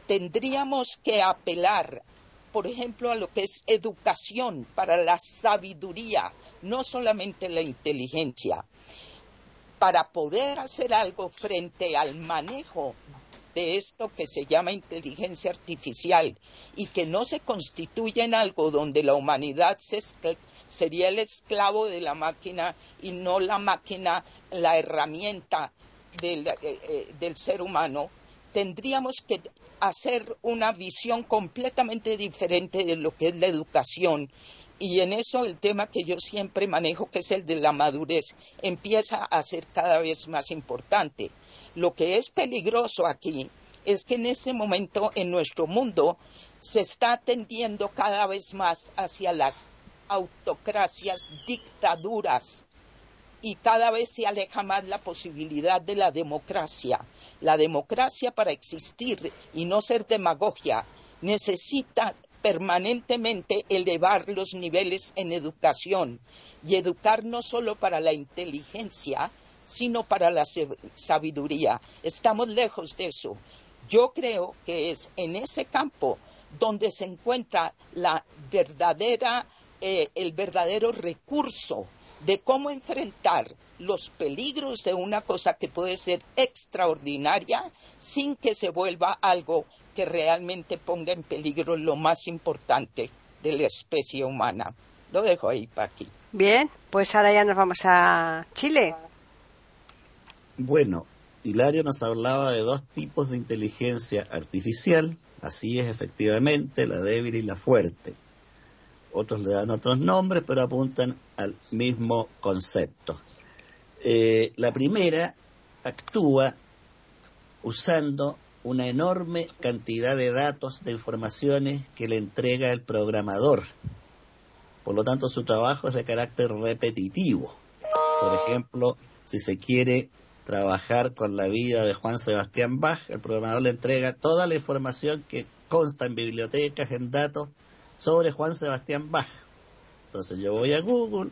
Speaker 3: Tendríamos que apelar, por ejemplo, a lo que es educación para la sabiduría, no solamente la inteligencia, para poder hacer algo frente al manejo de esto que se llama inteligencia artificial y que no se constituye en algo donde la humanidad sería el esclavo de la máquina y no la máquina la herramienta del, eh, eh, del ser humano, tendríamos que hacer una visión completamente diferente de lo que es la educación y en eso el tema que yo siempre manejo, que es el de la madurez, empieza a ser cada vez más importante. Lo que es peligroso aquí es que en ese momento en nuestro mundo se está tendiendo cada vez más hacia las autocracias, dictaduras, y cada vez se aleja más la posibilidad de la democracia. La democracia para existir y no ser demagogia necesita permanentemente elevar los niveles en educación y educar no solo para la inteligencia, sino para la sabiduría. Estamos lejos de eso. Yo creo que es en ese campo donde se encuentra la verdadera, eh, el verdadero recurso de cómo enfrentar los peligros de una cosa que puede ser extraordinaria sin que se vuelva algo que realmente ponga en peligro lo más importante de la especie humana. Lo dejo ahí, Paqui.
Speaker 1: Bien, pues ahora ya nos vamos a Chile.
Speaker 4: Bueno, Hilario nos hablaba de dos tipos de inteligencia artificial, así es efectivamente, la débil y la fuerte. Otros le dan otros nombres, pero apuntan al mismo concepto. Eh, la primera actúa usando una enorme cantidad de datos, de informaciones que le entrega el programador. Por lo tanto, su trabajo es de carácter repetitivo. Por ejemplo, si se quiere trabajar con la vida de Juan Sebastián Bach, el programador le entrega toda la información que consta en bibliotecas, en datos, sobre Juan Sebastián Bach. Entonces yo voy a Google,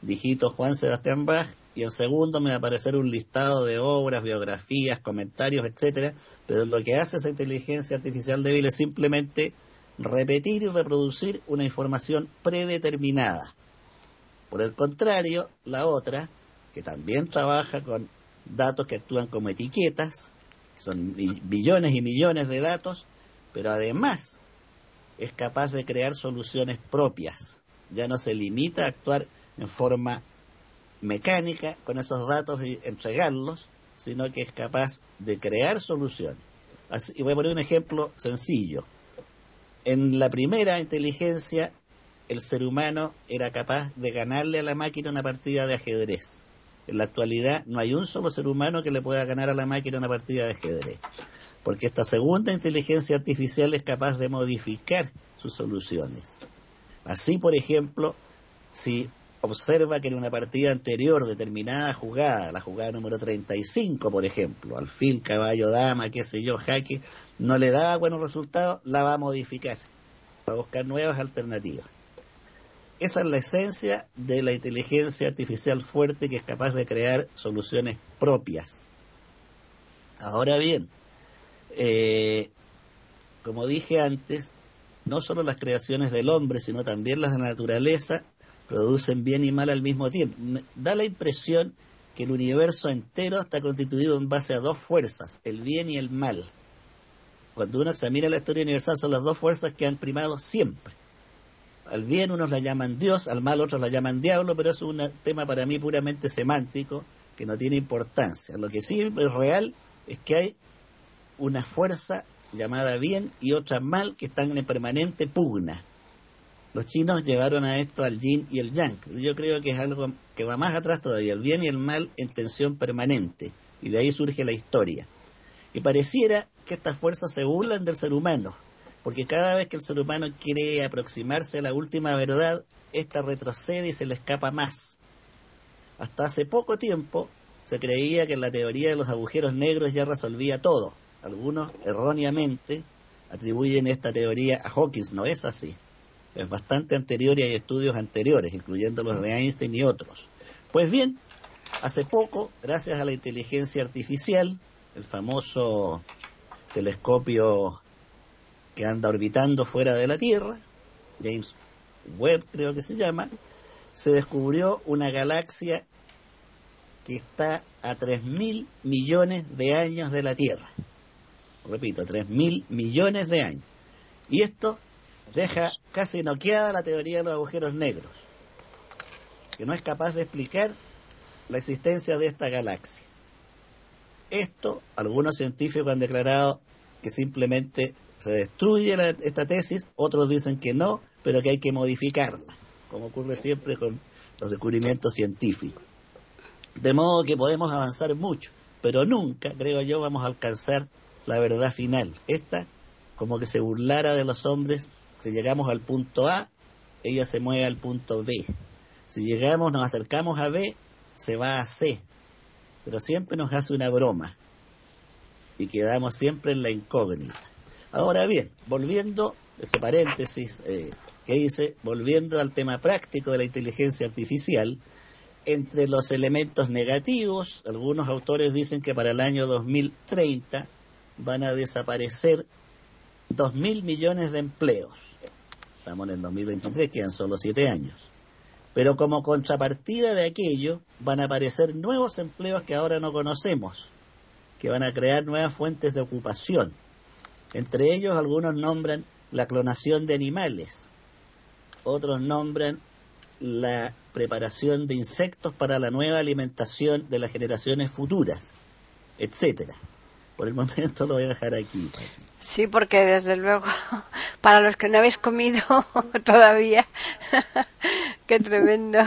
Speaker 4: digito Juan Sebastián Bach y en segundo me va a aparecer un listado de obras, biografías, comentarios, etcétera, pero lo que hace esa inteligencia artificial débil es simplemente repetir y reproducir una información predeterminada. Por el contrario, la otra, que también trabaja con datos que actúan como etiquetas, son billones y millones de datos, pero además es capaz de crear soluciones propias. Ya no se limita a actuar en forma mecánica con esos datos y entregarlos, sino que es capaz de crear soluciones. y voy a poner un ejemplo sencillo. En la primera inteligencia, el ser humano era capaz de ganarle a la máquina una partida de ajedrez. En la actualidad no hay un solo ser humano que le pueda ganar a la máquina una partida de ajedrez, porque esta segunda inteligencia artificial es capaz de modificar sus soluciones. Así, por ejemplo, si observa que en una partida anterior, determinada jugada, la jugada número 35, por ejemplo, alfil, caballo, dama, qué sé yo, jaque, no le da buenos resultados, la va a modificar, va a buscar nuevas alternativas. Esa es la esencia de la inteligencia artificial fuerte que es capaz de crear soluciones propias. Ahora bien, eh, como dije antes, no solo las creaciones del hombre, sino también las de la naturaleza producen bien y mal al mismo tiempo. Da la impresión que el universo entero está constituido en base a dos fuerzas, el bien y el mal. Cuando uno examina la historia universal son las dos fuerzas que han primado siempre. Al bien unos la llaman Dios, al mal otros la llaman diablo, pero es un tema para mí puramente semántico que no tiene importancia. Lo que sí es real es que hay una fuerza llamada bien y otra mal que están en permanente pugna. Los chinos llevaron a esto al yin y el yang. Yo creo que es algo que va más atrás todavía, el bien y el mal en tensión permanente. Y de ahí surge la historia. Y pareciera que estas fuerzas se burlan del ser humano, porque cada vez que el ser humano quiere aproximarse a la última verdad, esta retrocede y se le escapa más. Hasta hace poco tiempo se creía que la teoría de los agujeros negros ya resolvía todo. Algunos erróneamente atribuyen esta teoría a Hawking, no es así es bastante anterior y hay estudios anteriores, incluyendo los de Einstein y otros. Pues bien, hace poco, gracias a la inteligencia artificial, el famoso telescopio que anda orbitando fuera de la Tierra, James Webb creo que se llama, se descubrió una galaxia que está a 3.000 millones de años de la Tierra. repito, tres mil millones de años. Y esto deja casi noqueada la teoría de los agujeros negros, que no es capaz de explicar la existencia de esta galaxia. Esto, algunos científicos han declarado que simplemente se destruye esta tesis, otros dicen que no, pero que hay que modificarla, como ocurre siempre con los descubrimientos científicos. De modo que podemos avanzar mucho, pero nunca, creo yo, vamos a alcanzar la verdad final. Esta, como que se burlara de los hombres, si llegamos al punto A, ella se mueve al punto B. Si llegamos, nos acercamos a B, se va a C. Pero siempre nos hace una broma. Y quedamos siempre en la incógnita. Ahora bien, volviendo, ese paréntesis eh, que dice, volviendo al tema práctico de la inteligencia artificial, entre los elementos negativos, algunos autores dicen que para el año 2030 van a desaparecer dos mil millones de empleos. Estamos en el 2023, quedan solo siete años. Pero como contrapartida de aquello, van a aparecer nuevos empleos que ahora no conocemos, que van a crear nuevas fuentes de ocupación. Entre ellos, algunos nombran la clonación de animales, otros nombran la preparación de insectos para la nueva alimentación de las generaciones futuras, etcétera. Por el momento lo voy a dejar aquí.
Speaker 1: Sí, porque desde luego, para los que no habéis comido todavía, qué tremendo.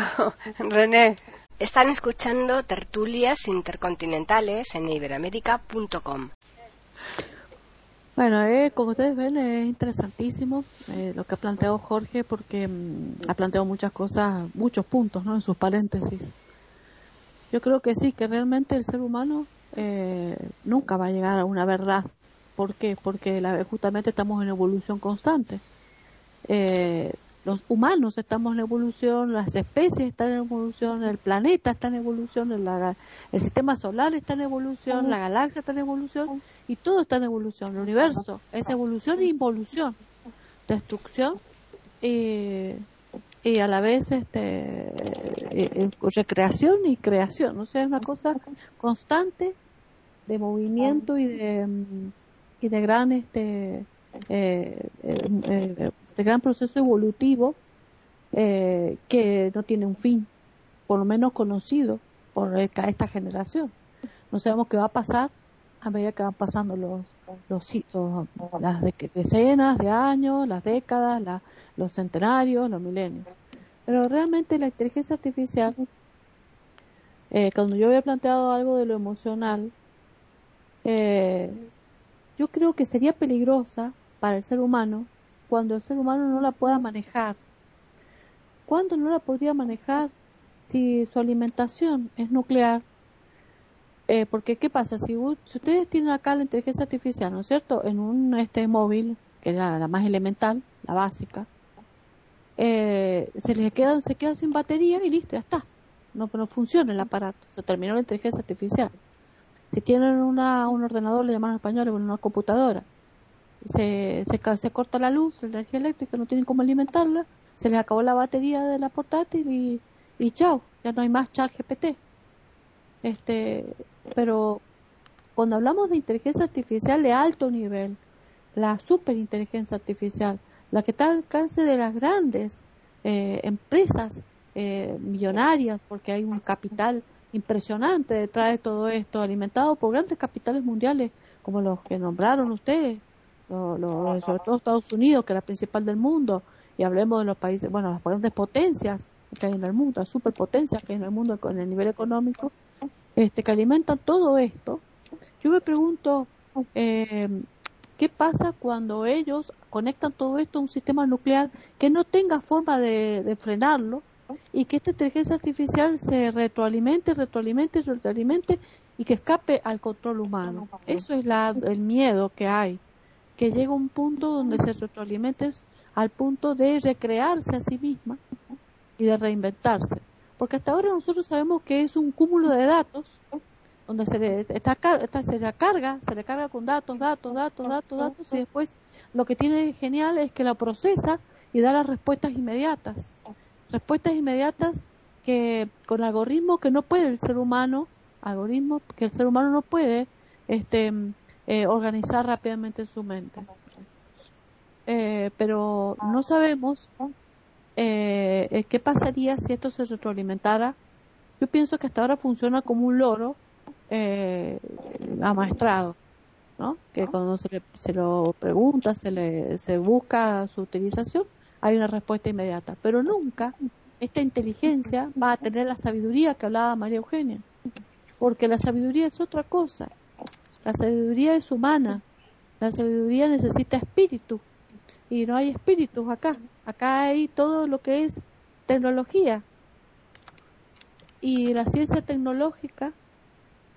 Speaker 1: René. Están escuchando tertulias intercontinentales en iberamérica.com.
Speaker 5: Bueno, eh, como ustedes ven, es interesantísimo eh, lo que ha planteado Jorge porque mm, ha planteado muchas cosas, muchos puntos ¿no? en sus paréntesis. Yo creo que sí, que realmente el ser humano eh, nunca va a llegar a una verdad. ¿Por qué? Porque justamente estamos en evolución constante. Eh, los humanos estamos en evolución, las especies están en evolución, el planeta está en evolución, el, el sistema solar está en evolución, la galaxia está en evolución y todo está en evolución. El universo es evolución e involución, destrucción y, y a la vez este, eh, eh, recreación y creación. O sea, es una cosa constante de movimiento y de, mm, y de gran este eh, de gran proceso evolutivo eh, que no tiene un fin, por lo menos conocido por esta generación. No sabemos qué va a pasar a medida que van pasando los, los, las decenas de años, las décadas, los centenarios, los milenios. Pero realmente la inteligencia artificial, eh, cuando yo había planteado algo de lo emocional, eh, yo creo que sería peligrosa para el ser humano cuando el ser humano no la pueda manejar. ¿Cuándo no la podría manejar? Si su alimentación es nuclear. Eh, porque, ¿qué pasa? Si, ustedes tienen acá la inteligencia artificial, ¿no es cierto? En un este móvil, que es la, más elemental, la básica, eh, se les queda, se queda sin batería y listo, ya está. No, no funciona el aparato, se terminó la inteligencia artificial. Si tienen una, un ordenador, le llaman en español, una computadora, se, se, corta la luz, la energía eléctrica, no tienen cómo alimentarla, se les acabó la batería de la portátil y, y chao, ya no hay más chat GPT. Este, pero cuando hablamos de inteligencia artificial de alto nivel, la superinteligencia artificial, la que está al alcance de las grandes eh, empresas eh, millonarias, porque hay un capital impresionante detrás de todo esto, alimentado por grandes capitales mundiales como los que nombraron ustedes, sobre todo Estados Unidos, que es la principal del mundo, y hablemos de los países, bueno, las grandes potencias que hay en el mundo, las superpotencias que hay en el mundo con el nivel económico, este, que alimentan todo esto. Yo me pregunto, eh, ¿qué pasa cuando ellos conectan todo esto a un sistema nuclear que no tenga forma de, frenarlo y que esta inteligencia artificial se retroalimente, retroalimente, retroalimente y que escape al control humano? Eso es la, el miedo que hay que llega un punto donde se retroalimenta al punto de recrearse a sí misma y de reinventarse. Porque hasta ahora nosotros sabemos que es un cúmulo de datos donde se le, está, se le carga, se le carga con datos, datos, datos, datos, datos y después lo que tiene genial es que la procesa y da las respuestas inmediatas. Respuestas inmediatas que con algoritmos que no puede el ser humano, algoritmos que el ser humano no puede este eh, organizar rápidamente en su mente. Eh, pero no sabemos eh, qué pasaría si esto se retroalimentara. Yo pienso que hasta ahora funciona como un loro amaestrado, ¿no? Que cuando se, le, se lo pregunta, se, le, se busca su utilización, hay una respuesta inmediata. Pero nunca esta inteligencia va a tener la sabiduría que hablaba María Eugenia, porque la sabiduría es otra cosa. La sabiduría es humana, la sabiduría necesita espíritu y no hay espíritus acá. Acá hay todo lo que es tecnología y la ciencia tecnológica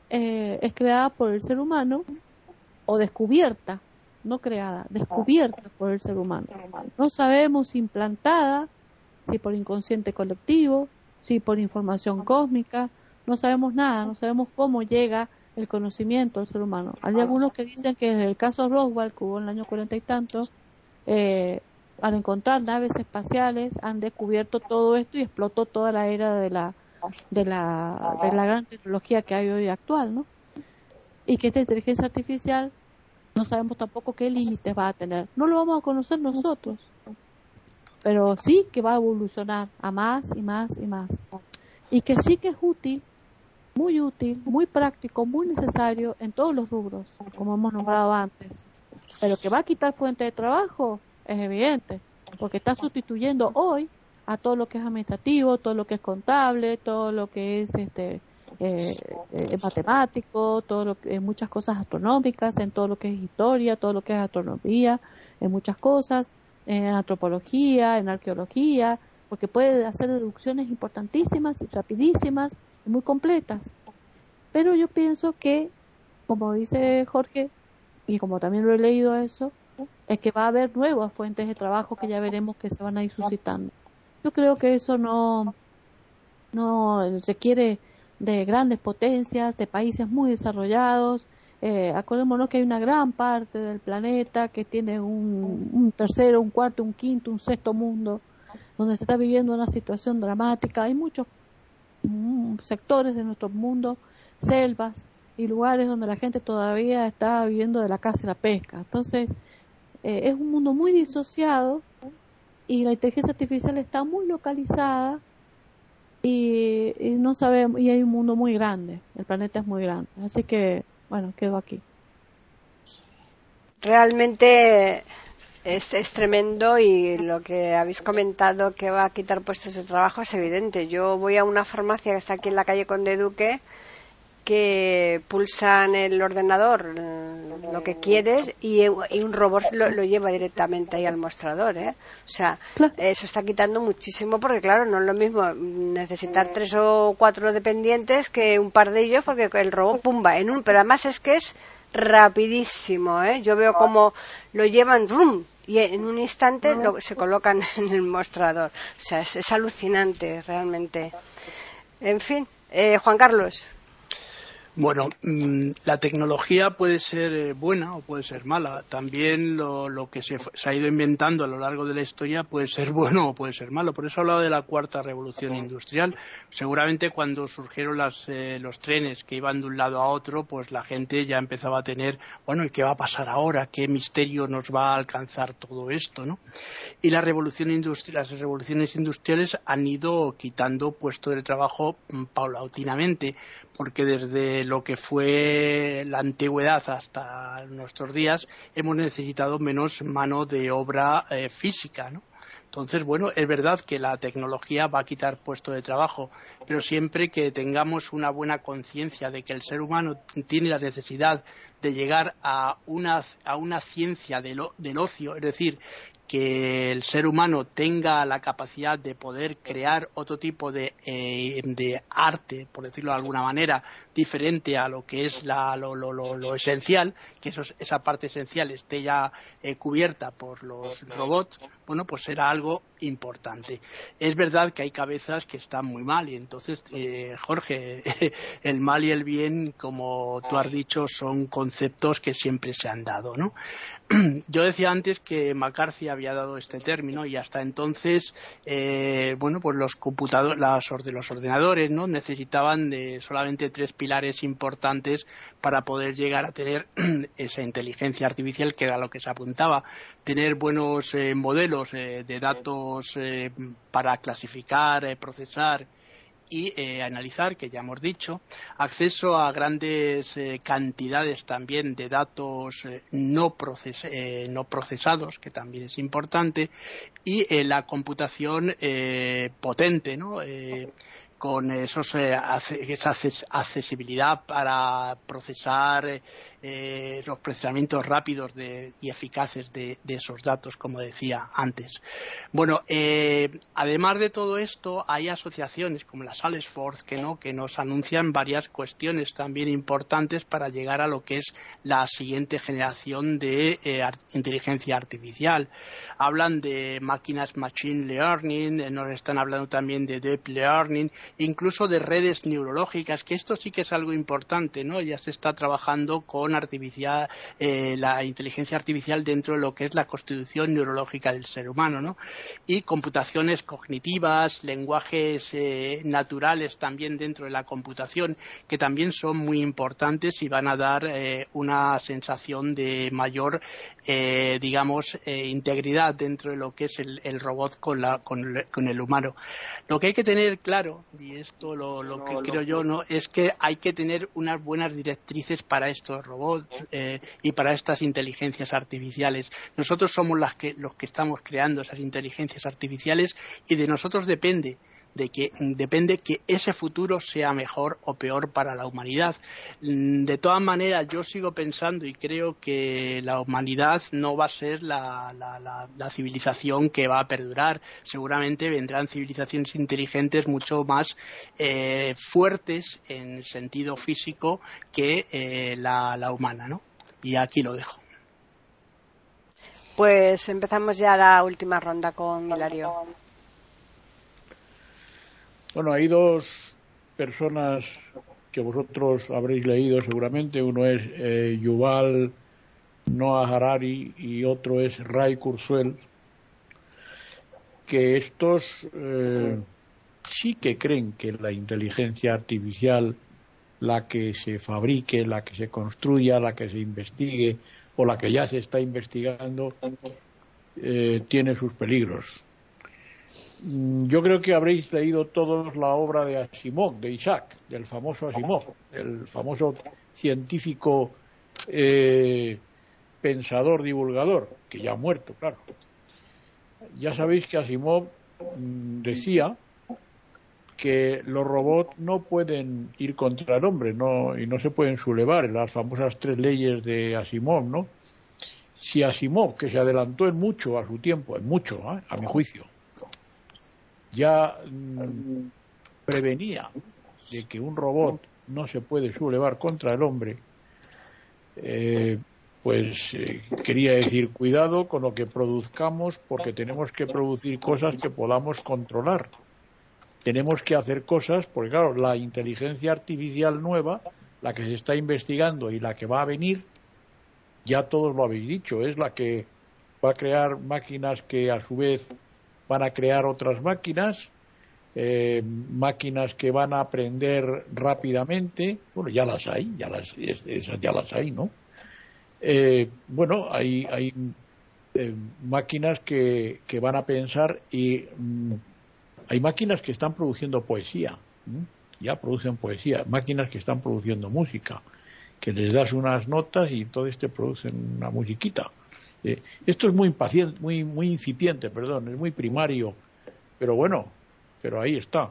Speaker 5: eh, es creada por el ser humano o descubierta, no creada, descubierta por el ser humano. No sabemos implantada si por inconsciente colectivo, si por información cósmica, no sabemos nada, no sabemos cómo llega el conocimiento al ser humano. Hay algunos que dicen que desde el caso Roswell, que hubo en el año cuarenta y tanto, eh, al encontrar naves espaciales han descubierto todo esto y explotó toda la era de la de la, de la gran tecnología que hay hoy actual, ¿no? Y que esta inteligencia artificial no sabemos tampoco qué límites va a tener. No lo vamos a conocer nosotros pero sí que va a evolucionar a más y más y más. Y que sí que es útil, muy útil, muy práctico, muy necesario en todos los rubros, como hemos nombrado antes. Pero que va a quitar fuente de trabajo es evidente, porque está sustituyendo hoy a todo lo que es administrativo, todo lo que es contable, todo lo que es este eh, eh, matemático, todo lo que, muchas cosas astronómicas, en todo lo que es historia, todo lo que es astronomía, en muchas cosas en antropología, en arqueología, porque puede hacer deducciones importantísimas y rapidísimas y muy completas. Pero yo pienso que, como dice Jorge, y como también lo he leído eso, es que va a haber nuevas fuentes de trabajo que ya veremos que se van a ir suscitando. Yo creo que eso no, no requiere de grandes potencias, de países muy desarrollados, eh, acordémonos que hay una gran parte del planeta que tiene un, tercero, un cuarto, un quinto, un sexto mundo, donde se está viviendo una situación dramática. Hay muchos mm, sectores de nuestro mundo, selvas y lugares donde la gente todavía está viviendo de la caza y la pesca. Entonces, eh, es un mundo muy disociado y la inteligencia artificial está muy localizada y, y no sabemos, y hay un mundo muy grande, el planeta es muy grande. Así que bueno, quedo aquí.
Speaker 1: Realmente es, es, tremendo y lo que habéis comentado que va a quitar puestos de trabajo es evidente. Yo voy a una farmacia que está aquí en la calle Conde Duque que pulsan el ordenador lo que quieres y, un robot lo, lleva directamente ahí al mostrador. ¿eh? O sea, eso está quitando muchísimo porque, claro, no es lo mismo necesitar tres o cuatro dependientes que un par de ellos porque el robot pumba en un. Pero además es que es rapidísimo. ¿eh? Yo veo como lo llevan rum y en un instante lo, se colocan en el mostrador. O sea, es, alucinante realmente. En fin, eh, Juan Carlos.
Speaker 6: Bueno, mm, la tecnología puede ser eh, buena o puede ser mala. También lo, que se, ha ido inventando a lo largo de la historia puede ser bueno o puede ser malo. Por eso he hablado de la cuarta revolución industrial. Seguramente cuando surgieron eh, los trenes que iban de un lado a otro, pues la gente ya empezaba a tener, bueno, ¿y qué va a pasar ahora? ¿Qué misterio nos va a alcanzar todo esto? ¿no? Y la revolución las revoluciones industriales han ido quitando puestos de trabajo mm, paulatinamente porque desde lo que fue la antigüedad hasta nuestros días hemos necesitado menos mano de obra eh, física, ¿no? Entonces, bueno, es verdad que la tecnología va a quitar puesto de trabajo, pero siempre que tengamos una buena conciencia de que el ser humano tiene la necesidad de llegar a una, a una ciencia del, del ocio, es decir, que el ser humano tenga la capacidad de poder crear otro tipo de, eh, de arte, por decirlo de alguna manera, diferente a lo que es la, lo, lo, lo, esencial, que eso, esa parte esencial esté ya eh, cubierta por los robots, bueno, pues será algo importante. Es verdad que hay cabezas que están muy mal y entonces, eh, Jorge, el mal y el bien, como tú has dicho, son conceptos que siempre se han dado, ¿no? Yo decía antes que McCarthy había dado este término y hasta entonces, eh, bueno, pues los computadores, los ordenadores, ¿no? Necesitaban de solamente tres pilares importantes para poder llegar a tener esa inteligencia artificial que era lo que se apuntaba. Tener buenos eh, modelos eh, de datos para clasificar, procesar y eh, analizar, que ya hemos dicho, acceso a grandes eh, cantidades también de datos eh, no, procesados, que también es importante, y la computación potente, ¿no? Con esos, esa accesibilidad para procesar eh, los procesamientos rápidos y eficaces de, esos datos, como decía antes. Bueno, eh, además de todo esto, hay asociaciones como la Salesforce que, ¿no? que nos anuncian varias cuestiones también importantes para llegar a lo que es la siguiente generación de eh, inteligencia artificial. Hablan de máquinas machine learning, nos están hablando también de deep learning, incluso de redes neurológicas, que esto sí que es algo importante, ¿no? Ya se está trabajando con eh, la inteligencia artificial dentro de lo que es la constitución neurológica del ser humano, ¿no? Y computaciones cognitivas, lenguajes eh, naturales también dentro de la computación, que también son muy importantes y van a dar eh, una sensación de mayor, digamos, integridad dentro de lo que es el, robot con, el humano. Lo que hay que tener claro, y esto lo, lo que creo yo, ¿no? es que hay que tener unas buenas directrices para estos robots eh, y para estas inteligencias artificiales. Nosotros somos los que estamos creando esas inteligencias artificiales y de nosotros depende de que depende que ese futuro sea mejor o peor para la humanidad. Mm, de todas maneras, yo sigo pensando y creo que la humanidad no va a ser la, civilización que va a perdurar. Seguramente vendrán civilizaciones inteligentes mucho más eh, fuertes en sentido físico que eh, la, la humana, ¿no? Y aquí lo dejo.
Speaker 1: Pues empezamos ya la última ronda con Hilario.
Speaker 2: Bueno, hay dos personas que vosotros habréis leído seguramente. Uno es eh, Yuval Noah Harari y otro es Ray Kurzweil, que estos eh, sí que creen que la inteligencia artificial, la que se fabrique, la que se construya, la que se investigue o la que ya se está investigando, eh, tiene sus peligros. Mm, yo creo que habréis leído todos la obra de Asimov, de Isaac, del famoso Asimov, el famoso científico eh, pensador, divulgador, que ya ha muerto, claro. Ya sabéis que Asimov mm, decía que los robots no pueden ir contra el hombre no, y no se pueden sublevar, las famosas tres leyes de Asimov, ¿no? Si Asimov, que se adelantó en mucho a su tiempo, en mucho, ¿eh? a mi juicio, ya mm, prevenía de que un robot no se puede sublevar contra el hombre, eh, pues eh, quería decir cuidado con lo que produzcamos porque tenemos que producir cosas que podamos controlar. Tenemos que hacer cosas, porque claro, la inteligencia artificial nueva, la que se está investigando y la que va a venir, ya todos lo habéis dicho, es la que va a crear máquinas que a su vez van a crear otras máquinas, eh, máquinas que van a aprender rápidamente, bueno, ya las hay, ya las, esas ya las hay, ¿no? Eh, bueno, hay, hay eh, máquinas que, que, van a pensar y mm, hay máquinas que están produciendo poesía, ya producen poesía, máquinas que están produciendo música, que les das unas notas y todo te producen una musiquita. Eh, esto es muy impaciente, muy, muy incipiente, perdón, es muy primario, pero bueno, pero ahí está.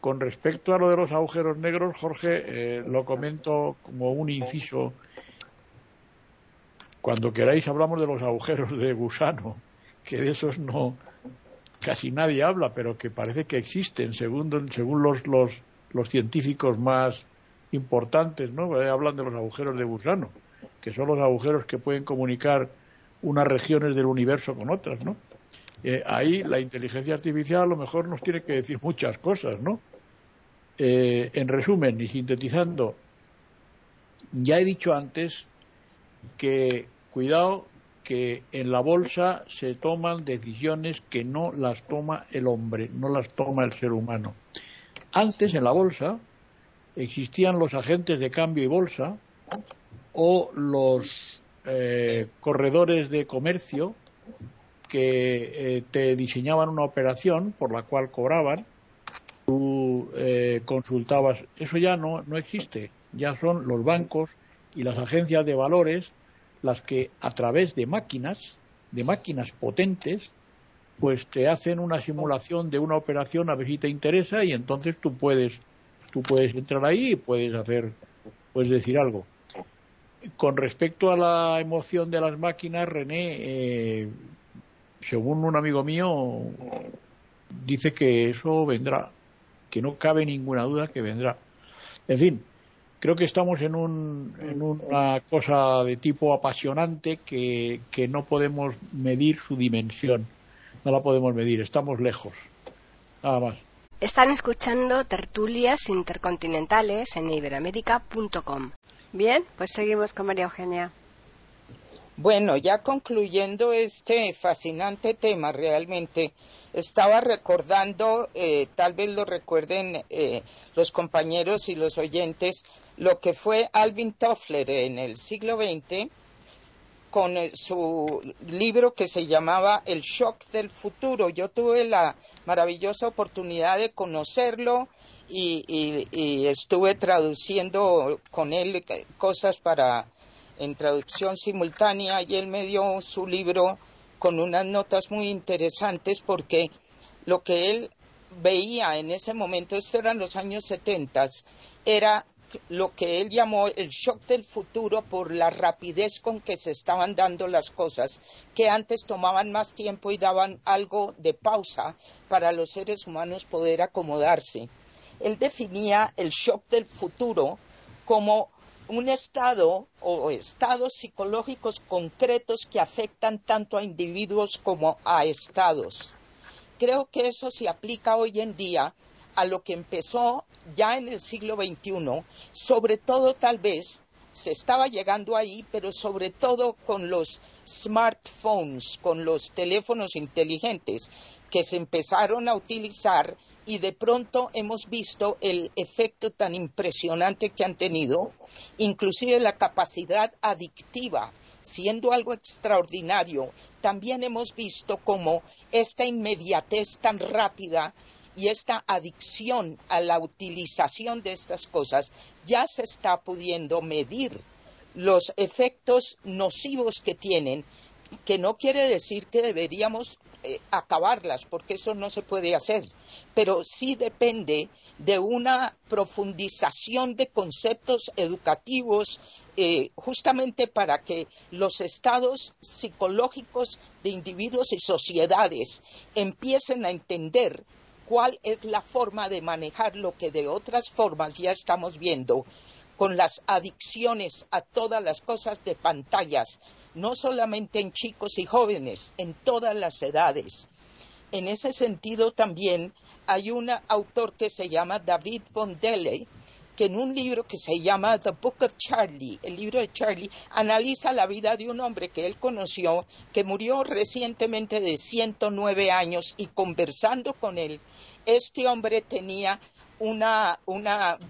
Speaker 2: Con respecto a lo de los agujeros negros, Jorge, eh, lo comento como un inciso. Cuando queráis hablamos de los agujeros de gusano, que de esos no casi nadie habla, pero que parece que existen según, según los, los, los científicos más importantes, ¿no? Eh, hablan de los agujeros de gusano, que son los agujeros que pueden comunicar unas regiones del universo con otras, ¿no? Eh, ahí la inteligencia artificial a lo mejor nos tiene que decir muchas cosas, ¿no? Eh, en resumen y sintetizando, ya he dicho antes que cuidado que en la bolsa se toman decisiones que no las toma el hombre, no las toma el ser humano. Antes en la bolsa existían los agentes de cambio y bolsa o los eh, corredores de comercio que eh, te diseñaban una operación por la cual cobraban, tú eh, consultabas, eso ya no, no existe, ya son los bancos y las agencias de valores las que a través de máquinas, de máquinas potentes, pues te hacen una simulación de una operación a ver si te interesa y entonces tú puedes tú puedes entrar ahí y puedes hacer puedes decir algo con respecto a la emoción de las máquinas René eh, según un amigo mío dice que eso vendrá que no cabe ninguna duda que vendrá en fin creo que estamos en, un, en una cosa de tipo apasionante que, que no podemos medir su dimensión no la podemos medir, estamos lejos. Nada más.
Speaker 1: Están escuchando tertulias intercontinentales en iberamérica.com. Bien, pues seguimos con María Eugenia.
Speaker 3: Bueno, ya concluyendo este fascinante tema, realmente estaba recordando, eh, tal vez lo recuerden eh, los compañeros y los oyentes, lo que fue Alvin Toffler en el siglo XX con eh, su libro que se llamaba El shock del futuro. Yo tuve la maravillosa oportunidad de conocerlo y, estuve traduciendo con él cosas para en traducción simultánea y él me dio su libro con unas notas muy interesantes porque lo que él veía en ese momento, esto eran los años 70, era lo que él llamó el shock del futuro por la rapidez con que se estaban dando las cosas, que antes tomaban más tiempo y daban algo de pausa para los seres humanos poder acomodarse. Él definía el shock del futuro como un estado o estados psicológicos concretos que afectan tanto a individuos como a estados. Creo que eso se aplica hoy en día a lo que empezó ya en el siglo XXI, sobre todo tal vez se estaba llegando ahí, pero sobre todo con los smartphones, con los teléfonos inteligentes que se empezaron a utilizar y de pronto hemos visto el efecto tan impresionante que han tenido, inclusive la capacidad adictiva, siendo algo extraordinario, también hemos visto cómo esta inmediatez tan rápida y esta adicción a la utilización de estas cosas ya se está pudiendo medir. Los efectos nocivos que tienen, que no quiere decir que deberíamos eh, acabarlas, porque eso no se puede hacer, pero sí depende de una profundización de conceptos educativos eh, justamente para que los estados psicológicos de individuos y sociedades empiecen a entender cuál es la forma de manejar lo que de otras formas ya estamos viendo con las adicciones a todas las cosas de pantallas, no solamente en chicos y jóvenes, en todas las edades. En ese sentido también hay un autor que se llama David von Dele, que en un libro que se llama The Book of Charlie, el libro de Charlie, analiza la vida de un hombre que él conoció, que murió recientemente de 109 años y conversando con él, este hombre tenía una,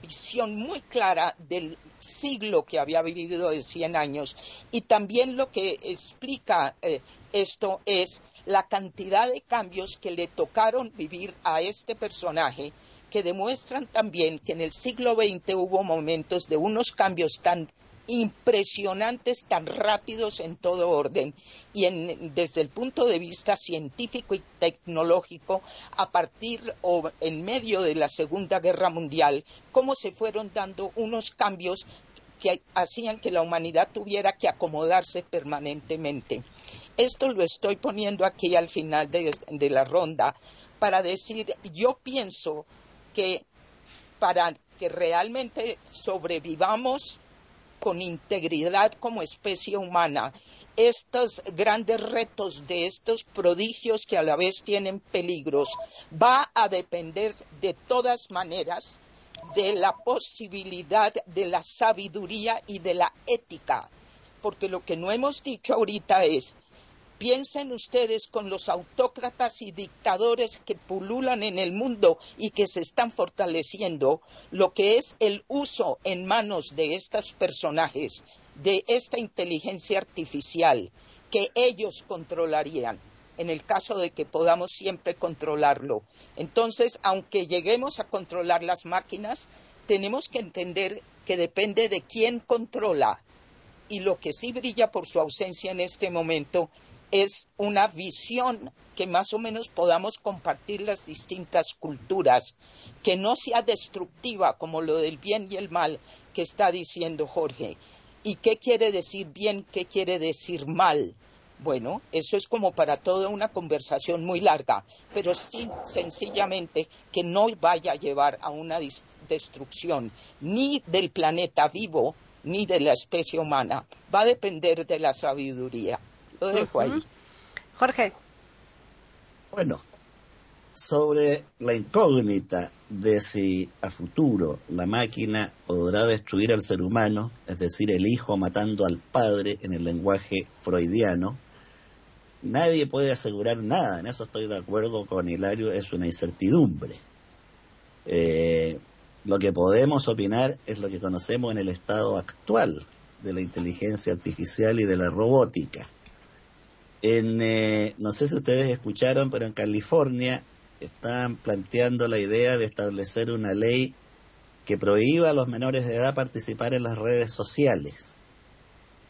Speaker 3: visión muy clara del siglo que había vivido de 100 años. Y también lo que explica eh, esto es la cantidad de cambios que le tocaron vivir a este personaje que demuestran también que en el siglo XX hubo momentos de unos cambios tan impresionantes, tan rápidos en todo orden y desde el punto de vista científico y tecnológico, a partir o en medio de la Segunda Guerra Mundial, cómo se fueron dando unos cambios que hacían que la humanidad tuviera que acomodarse permanentemente. Esto lo estoy poniendo aquí al final de la ronda para decir, yo pienso que para que realmente sobrevivamos con integridad como especie humana, estos grandes retos de estos prodigios que a la vez tienen peligros, va a depender de todas maneras de la posibilidad de la sabiduría y de la ética. Porque lo que no hemos dicho ahorita es Piensen ustedes con los autócratas y dictadores que pululan en el mundo y que se están fortaleciendo, lo que es el uso en manos de estos personajes de esta inteligencia artificial que ellos controlarían en el caso de que podamos siempre controlarlo. Entonces, aunque lleguemos a controlar las máquinas, tenemos que entender que depende de quién controla. Y lo que sí brilla por su ausencia en este momento es una visión que más o menos podamos compartir las distintas culturas, que no sea destructiva como lo del bien y el mal que está diciendo Jorge. ¿Y qué quiere decir bien? ¿Qué quiere decir mal? Bueno, eso es como para toda una conversación muy larga, pero sí sencillamente que no vaya a llevar a una destrucción ni del planeta vivo ni de la especie humana. Va a depender de la sabiduría. Lo dejo ahí.
Speaker 1: Jorge.
Speaker 4: Bueno, sobre la incógnita de si a futuro la máquina podrá destruir al ser humano, es decir, el hijo matando al padre en el lenguaje freudiano, nadie puede asegurar nada, en eso estoy de acuerdo con Hilario, es una incertidumbre. Eh, lo que podemos opinar es lo que conocemos en el estado actual de la inteligencia artificial y de la robótica. En, eh, no sé si ustedes escucharon, pero en California están planteando la idea de establecer una ley que prohíba a los menores de edad participar en las redes sociales.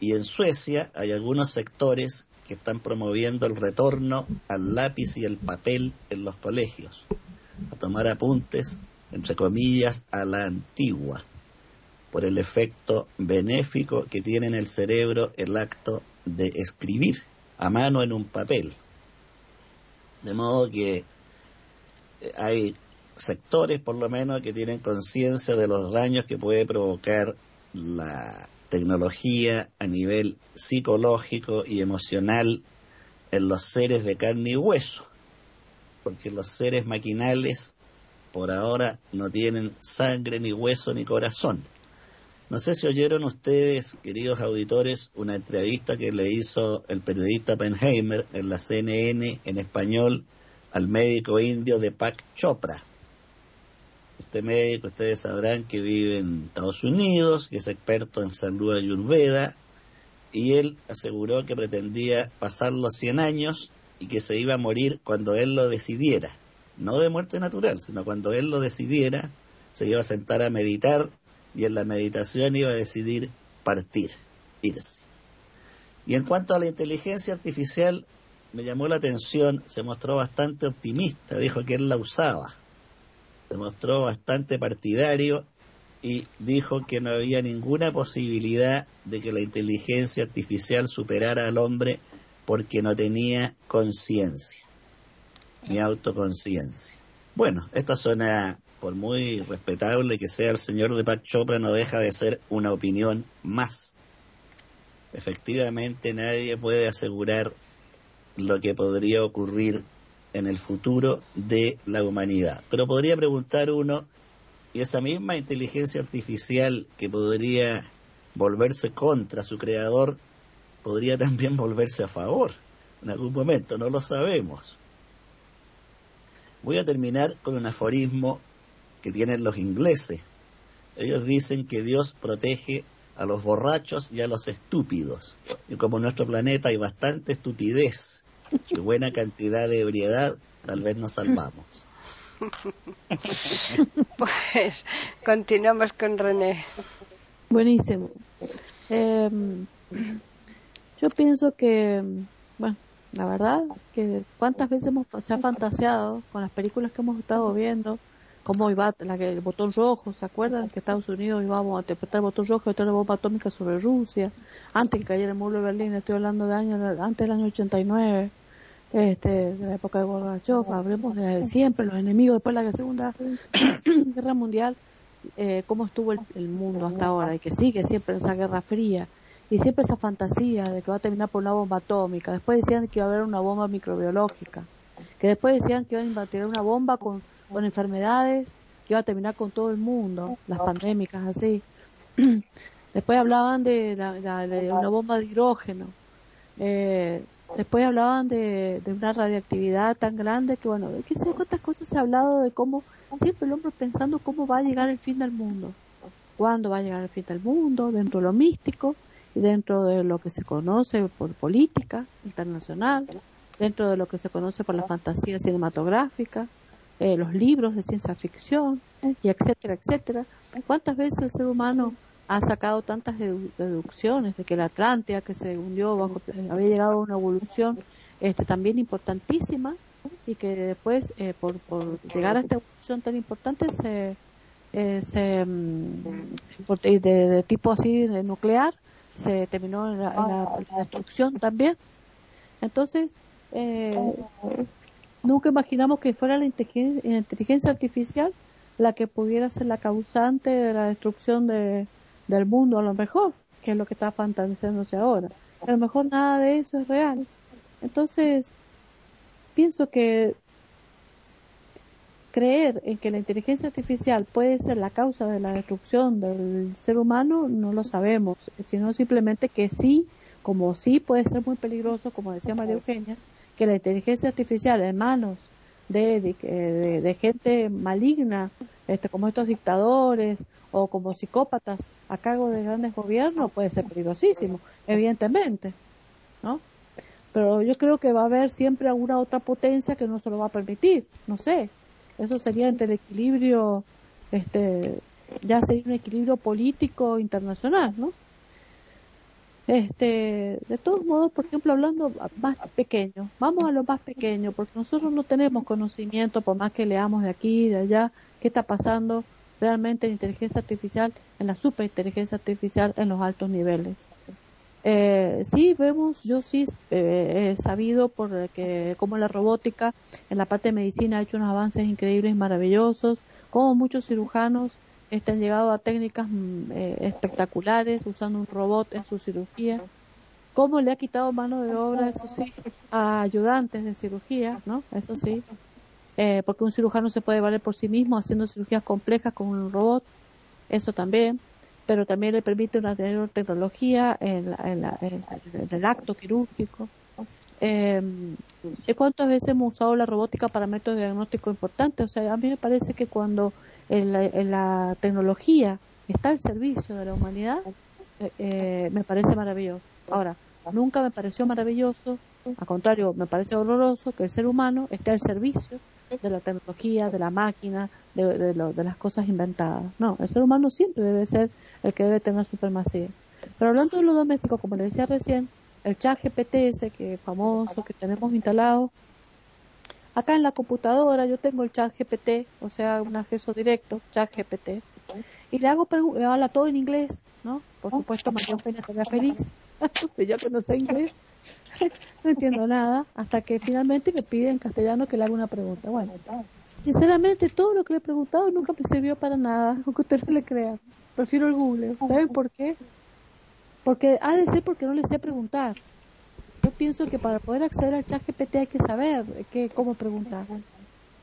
Speaker 4: Y en Suecia hay algunos sectores que están promoviendo el retorno al lápiz y el papel en los colegios, a tomar apuntes, entre comillas, a la antigua, por el efecto benéfico que tiene en el cerebro el acto de escribir a mano en un papel. De modo que eh, hay sectores, por lo menos, que tienen conciencia de los daños que puede provocar la tecnología a nivel psicológico y emocional en los seres de carne y hueso, porque los seres maquinales por ahora no tienen sangre, ni hueso, ni corazón. No sé si oyeron ustedes, queridos auditores, una entrevista que le hizo el periodista Penheimer en la CNN en español al médico indio de Pak Chopra este médico, ustedes sabrán que vive en Estados Unidos, que es experto en salud ayurveda, y él aseguró que pretendía pasar los 100 años y que se iba a morir cuando él lo decidiera. No de muerte natural, sino cuando él lo decidiera, se iba a sentar a meditar y en la meditación iba a decidir partir, irse. Y en cuanto a la inteligencia artificial, me llamó la atención, se mostró bastante optimista, dijo que él la usaba se mostró bastante partidario y dijo que no había ninguna posibilidad de que la inteligencia artificial superara al hombre porque no tenía conciencia, ni autoconciencia. Bueno, esta suena, por muy respetable que sea el señor de Pat Chopra, no deja de ser una opinión más. Efectivamente, nadie puede asegurar lo que podría ocurrir en el futuro de la humanidad. Pero podría preguntar uno, ¿y esa misma inteligencia artificial que podría volverse contra su creador, podría también volverse a favor en algún momento? No lo sabemos. Voy a terminar con un aforismo que tienen los ingleses. Ellos dicen que Dios protege a los borrachos y a los estúpidos. Y como en nuestro planeta hay bastante estupidez y buena cantidad de ebriedad, tal vez nos salvamos.
Speaker 1: Pues continuamos con René.
Speaker 5: Buenísimo. Eh, yo pienso que, bueno, la verdad, que cuántas veces hemos, se ha fantaseado con las películas que hemos estado viendo, cómo iba la, el botón rojo, ¿se acuerdan? Que Estados Unidos iba a interpretar el botón rojo y otra bomba atómica sobre Rusia, antes que cayera el muro de Berlín, estoy hablando de años, antes del año 89 este, de la época de Gorbachev, hablemos de siempre, los enemigos después de la Segunda Guerra Mundial, eh, cómo estuvo el, mundo hasta ahora y que sigue siempre esa Guerra Fría y siempre esa fantasía de que va a terminar por una bomba atómica, después decían que iba a haber una bomba microbiológica, que después decían que iba a tirar una bomba con, con enfermedades, que iba a terminar con todo el mundo, las pandémicas así. después hablaban de, de una bomba de hidrógeno. Eh, Después hablaban de, de una radiactividad tan grande que, bueno, qué sé cuántas cosas se ha hablado de cómo siempre el hombre pensando cómo va a llegar el fin del mundo, cuándo va a llegar el fin del mundo, dentro de lo místico y dentro de lo que se conoce por política internacional, dentro de lo que se conoce por la fantasía cinematográfica, eh, los libros de ciencia ficción, y etcétera, etcétera. ¿Cuántas veces el ser humano ha sacado tantas deducciones de que la Atlántida que se hundió bajo, había llegado a una evolución este, también importantísima y que después eh, por, por, llegar a esta evolución tan importante se, eh, se mm, de, de, tipo así nuclear se terminó en la, destrucción también entonces eh, nunca imaginamos que fuera la inteligencia, artificial la que pudiera ser la causante de la destrucción de, del mundo a lo mejor que es lo que está fantaseándose ahora. A lo mejor nada de eso es real. Entonces pienso que creer en que la inteligencia artificial puede ser la causa de la destrucción del ser humano no lo sabemos, sino simplemente que sí, como sí puede ser muy peligroso, como decía María Eugenia, que la inteligencia artificial en manos de, gente maligna, este, como estos dictadores o como psicópatas a cargo de grandes gobiernos, puede ser peligrosísimo, evidentemente, ¿no? pero yo creo que va a haber siempre alguna otra potencia que no se lo va a permitir, no sé, eso sería entre el equilibrio, este, ya sería un equilibrio político internacional, ¿no? Este, de todos modos, por ejemplo, hablando más pequeño, vamos a lo más pequeño, porque nosotros no tenemos conocimiento, por más que leamos de aquí y de allá, qué está pasando realmente en inteligencia artificial, en la superinteligencia artificial en los altos niveles. Eh, sí, vemos, yo sí eh, he sabido por que como la robótica en la parte de medicina ha hecho unos avances increíbles maravillosos, como muchos cirujanos están llegado a técnicas mm, eh, espectaculares usando un robot en su cirugía, cómo le ha quitado mano de obra, eso sí, a ayudantes de cirugía, ¿no? Eso sí, eh, porque un cirujano se puede valer por sí mismo haciendo cirugías complejas con un robot, eso también pero también le permite una tecnología en, el acto quirúrgico. Eh, ¿Cuántas veces hemos usado la robótica para métodos diagnósticos importantes? O sea, a mí me parece que cuando la, tecnología está al servicio de la humanidad, eh, eh, me parece maravilloso. Ahora, nunca me pareció maravilloso, al contrario, me parece horroroso que el ser humano esté al servicio de la tecnología, de la máquina, de, de, las cosas inventadas. No, el ser humano siempre debe ser el que debe tener supremacía. Pero hablando de lo doméstico, como le decía recién, el chat GPT ese que famoso, que tenemos instalado, acá en la computadora yo tengo el chat GPT, o sea, un acceso directo, chat GPT, y le hago me habla todo en inglés, ¿no? Por supuesto, María Eugenia estaría feliz, yo que no sé inglés, no entiendo nada, hasta que finalmente me pide en castellano que le haga una pregunta. Bueno, sinceramente todo lo que le he preguntado nunca me sirvió para nada, aunque usted no le crea. Prefiero el Google. ¿Saben por qué? Porque ha de ser porque no le sé preguntar. Yo pienso que para poder acceder al chat GPT hay que saber que, cómo preguntar.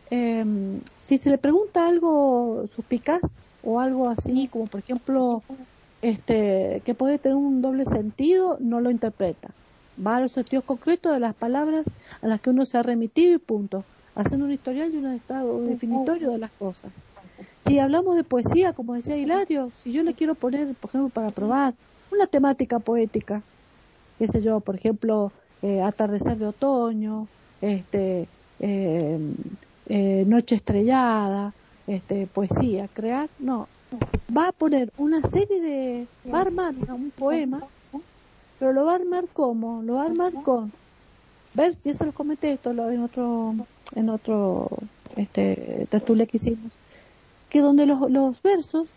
Speaker 5: Eh, si se le pregunta algo suspicaz o algo así, como por ejemplo, este, que puede tener un doble sentido, no lo interpreta va a los sentidos concretos de las palabras a las que uno se ha remitido y punto, haciendo un historial y un estado definitorio de las cosas. Si hablamos de poesía, como decía Hilario, si yo le quiero poner, por ejemplo, para probar una temática poética, qué sé yo, por ejemplo, eh, atardecer de otoño, este, eh, eh, noche estrellada, este, poesía, crear, no, va a poner una serie de, va a armar un poema pero lo va a armar como, lo va a armar con, ¿ves? Ya se lo comenté esto en otro, en otro, este, tertulia que hicimos, que donde los, los versos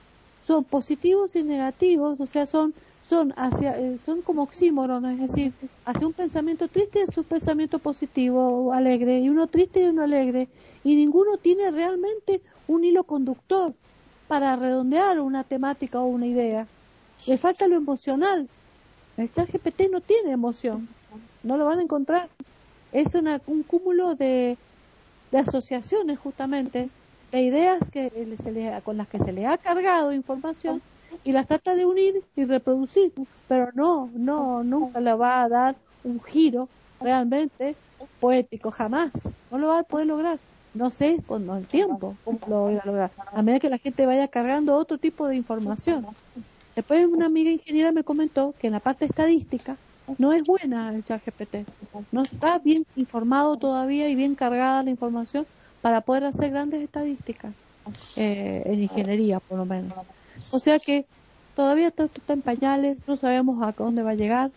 Speaker 5: son positivos y negativos, o sea, son son hacia eh, son como oxímoron, es decir, hacia un pensamiento triste es un pensamiento positivo, alegre, y uno triste y uno alegre, y ninguno tiene realmente un hilo conductor para redondear una temática o una idea. Le falta lo emocional, el chat GPT no tiene emoción, no lo van a encontrar. Es una, un cúmulo de, de asociaciones justamente, de ideas que se con las que se le ha cargado información y las trata de unir y reproducir, pero no, no, nunca le va a dar un giro realmente poético, jamás. No lo va a poder lograr. No sé con el tiempo lo voy a lograr. A medida que la gente vaya cargando otro tipo de información. Después una amiga ingeniera me comentó que en la parte estadística no es buena el chat GPT. No está bien informado todavía y bien cargada la información para poder hacer grandes estadísticas eh, en ingeniería, por lo menos. O sea que todavía todo esto está en pañales, no sabemos a dónde va a llegar.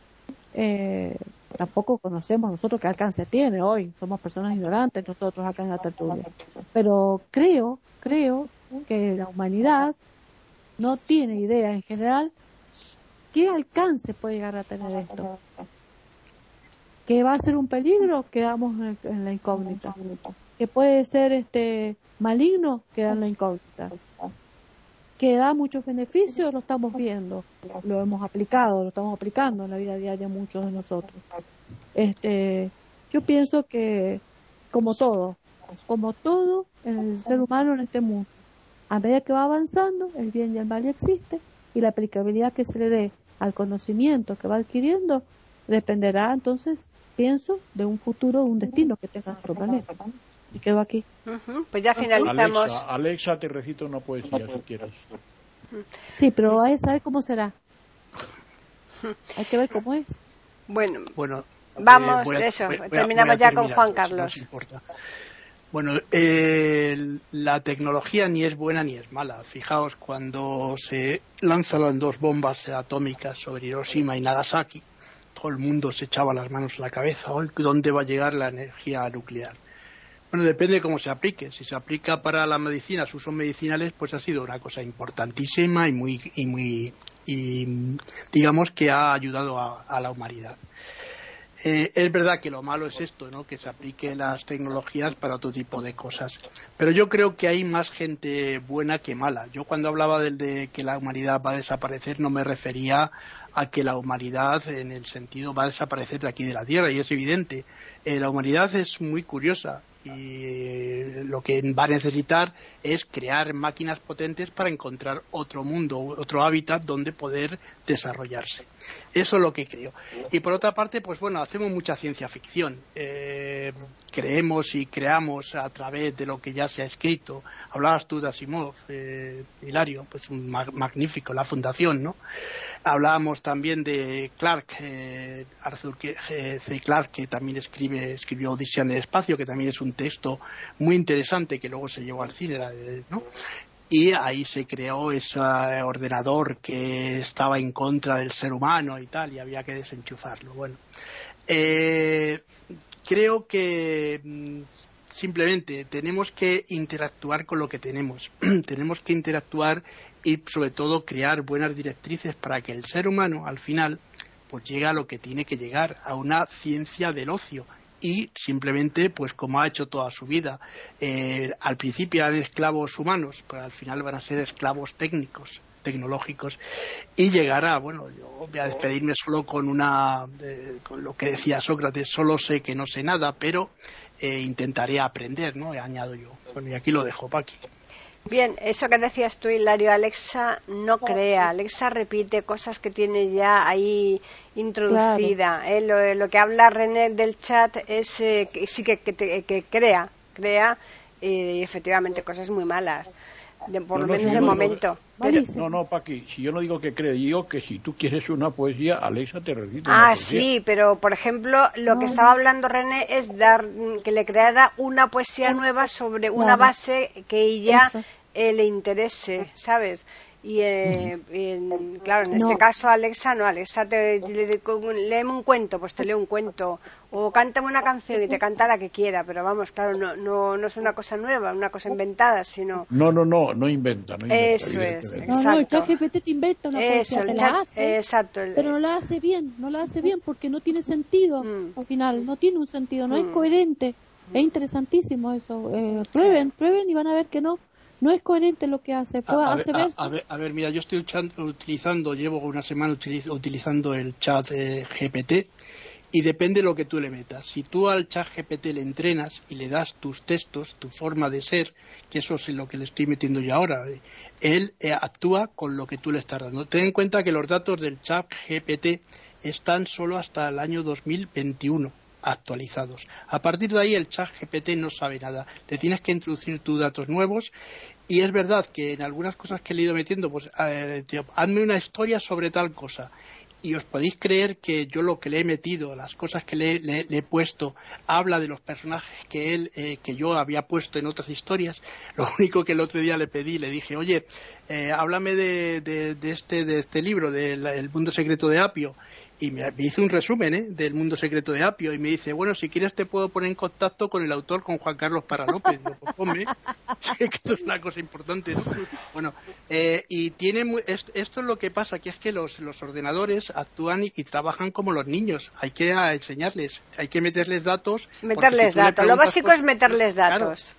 Speaker 5: Eh, tampoco conocemos nosotros qué alcance tiene hoy. Somos personas ignorantes nosotros acá en la tertulia. Pero creo, creo que la humanidad no tiene idea en general qué alcance puede llegar a tener esto. ¿Que va a ser un peligro? Quedamos en, la incógnita. ¿Que puede ser este maligno? Queda en la incógnita. ¿Que da muchos beneficios? Lo estamos viendo. Lo hemos aplicado, lo estamos aplicando en la vida diaria muchos de nosotros. Este, yo pienso que, como todo, como todo el ser humano en este mundo, a medida que va avanzando, el bien y el mal ya existe y la aplicabilidad que se le dé al conocimiento que va adquiriendo dependerá entonces, pienso, de un futuro, un destino que tenga nuestro planeta. Y quedo aquí.
Speaker 1: Pues ya finalizamos.
Speaker 2: Alexa, te recito una poesía si quieres.
Speaker 5: Sí, pero hay que saber cómo será. Hay que ver cómo es.
Speaker 1: Bueno, bueno vamos, eso, terminamos ya con Juan Carlos.
Speaker 6: Bueno, eh, la tecnología ni es buena ni es mala. Fijaos, cuando se lanzan dos bombas atómicas sobre Hiroshima y Nagasaki, todo el mundo se echaba las manos a la cabeza. ¿Dónde va a llegar la energía nuclear? Bueno, depende de cómo se aplique. Si se aplica para la medicina, sus usos medicinales, pues ha sido una cosa importantísima y muy, y muy, y digamos que ha ayudado a la humanidad. Eh, es verdad que lo malo es esto, ¿no? que se apliquen las tecnologías para otro tipo de cosas. Pero yo creo que hay más gente buena que mala. Yo cuando hablaba del de que la humanidad va a desaparecer no me refería a que la humanidad en el sentido va a desaparecer de aquí de la Tierra y es evidente. Eh, la humanidad es muy curiosa y lo que va a necesitar es crear máquinas potentes para encontrar otro mundo, otro hábitat donde poder desarrollarse. Eso es lo que creo. Y por otra parte, pues bueno, hacemos mucha ciencia ficción. Eh, creemos y creamos a través de lo que ya se ha escrito. Hablabas tú de Asimov, eh, Hilario, pues magnífico, la fundación, ¿no? Hablábamos también de Clark, eh, Arthur C. Clarke, que también escribe, escribió Odisea en el espacio, que también es un texto muy interesante que luego se llevó al cine, ¿no? y ahí se creó ese ordenador que estaba en contra del ser humano y tal, y había que desenchufarlo. Bueno, eh, creo que mm, simplemente tenemos que interactuar con lo que tenemos, tenemos que interactuar y sobre todo crear buenas directrices para que el ser humano al final pues llegue a lo que tiene que llegar, a una ciencia del ocio, y simplemente, pues como ha hecho toda su vida, eh, al principio eran esclavos humanos, pero al final van a ser esclavos técnicos, tecnológicos, y llegará, bueno, yo voy a despedirme solo con una, con lo que decía Sócrates, solo sé que no sé nada, pero eh, intentaré aprender, ¿no? Añado yo. Bueno, y aquí lo dejo, Paqui.
Speaker 1: Bien, eso que decías tú, Hilario, Alexa no crea, Alexa repite cosas que tiene ya ahí introducida. ¿eh? Lo, que habla René del chat es eh, que sí que, que, crea, crea y efectivamente cosas muy malas. Por lo menos de momento.
Speaker 2: No, no, Paqui, si yo no digo que creo, digo que si tú quieres una poesía, Alexa te recita.
Speaker 1: Ah, sí, pero por ejemplo, lo que estaba hablando René es dar que le creara una poesía nueva sobre una base que ella eh, le interese, ¿sabes? Y, eh, claro, en este caso Alexa no, Alexa te, le, un cuento, pues te lee un cuento, o cántame una canción y te canta la que quiera, pero vamos, claro, no, no, no es una cosa nueva, una cosa inventada, sino...
Speaker 2: No, no, no, no inventa, no inventa
Speaker 1: Eso es, exacto.
Speaker 5: No, no, el chat GPT te inventa una cosa, te la hace,
Speaker 1: exacto,
Speaker 5: pero no la hace bien, no la hace bien porque no tiene sentido, mm. al final, no tiene un sentido, no es mm. coherente. Es interesantísimo eso. Eh, prueben, prueben y van a ver que no no es coherente lo que hace.
Speaker 6: A, ver, a, ver, mira, yo estoy utilizando, llevo una semana utilizando el chat GPT y depende de lo que tú le metas. Si tú al chat GPT le entrenas y le das tus textos, tu forma de ser, que eso es lo que le estoy metiendo yo ahora, él eh, actúa con lo que tú le estás dando. Ten en cuenta que los datos del chat GPT están solo hasta el año 2021 actualizados. A partir de ahí el chat GPT no sabe nada. Te tienes que introducir tus datos nuevos y es verdad que en algunas cosas que he ido metiendo, pues eh, hazme una historia sobre tal cosa y os podéis creer que yo lo que le he metido, las cosas que le, he puesto, habla de los personajes que él, eh, que yo había puesto en otras historias. Lo único que el otro día le pedí, le dije, oye, eh, háblame de, de, este, de este libro, del El mundo secreto de Apio y me, hizo un resumen ¿eh? del mundo secreto de Apio y me dice, bueno, si quieres te puedo poner en contacto con el autor, con Juan Carlos Parra López. Pues que esto es una cosa importante. Bueno, eh, y tiene esto, es lo que pasa, que es que los, los ordenadores actúan y, trabajan como los niños. Hay que enseñarles, hay que meterles datos.
Speaker 1: Meterles datos, lo básico es meterles datos.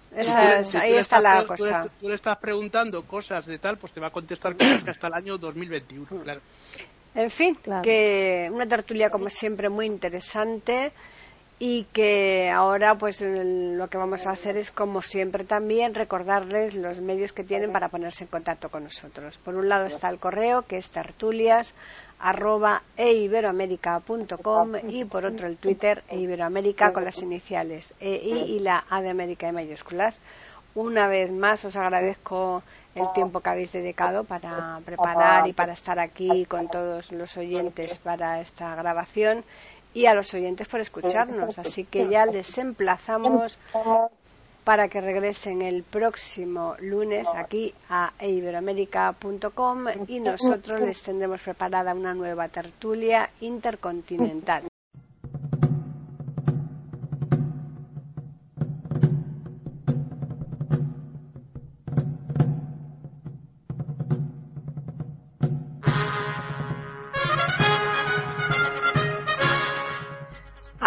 Speaker 1: ahí está la cosa.
Speaker 6: Tú le, estás preguntando cosas de tal, pues te va a contestar cosas que hasta el año 2021, claro.
Speaker 1: En fin, que una tertulia como siempre muy interesante y que ahora pues lo que vamos a hacer es como siempre también recordarles los medios que tienen para ponerse en contacto con nosotros. Por un lado está el correo que es tertulias arroba eiberoamerica.com y por otro el Twitter eiberoamerica con las iniciales EI y la A de América en mayúsculas. Una vez más os agradezco el tiempo que habéis dedicado para preparar y para estar aquí con todos los oyentes para esta grabación y a los oyentes por escucharnos. Así que ya les emplazamos para que regresen el próximo lunes aquí a iberoamérica.com y nosotros les tendremos preparada una nueva tertulia intercontinental.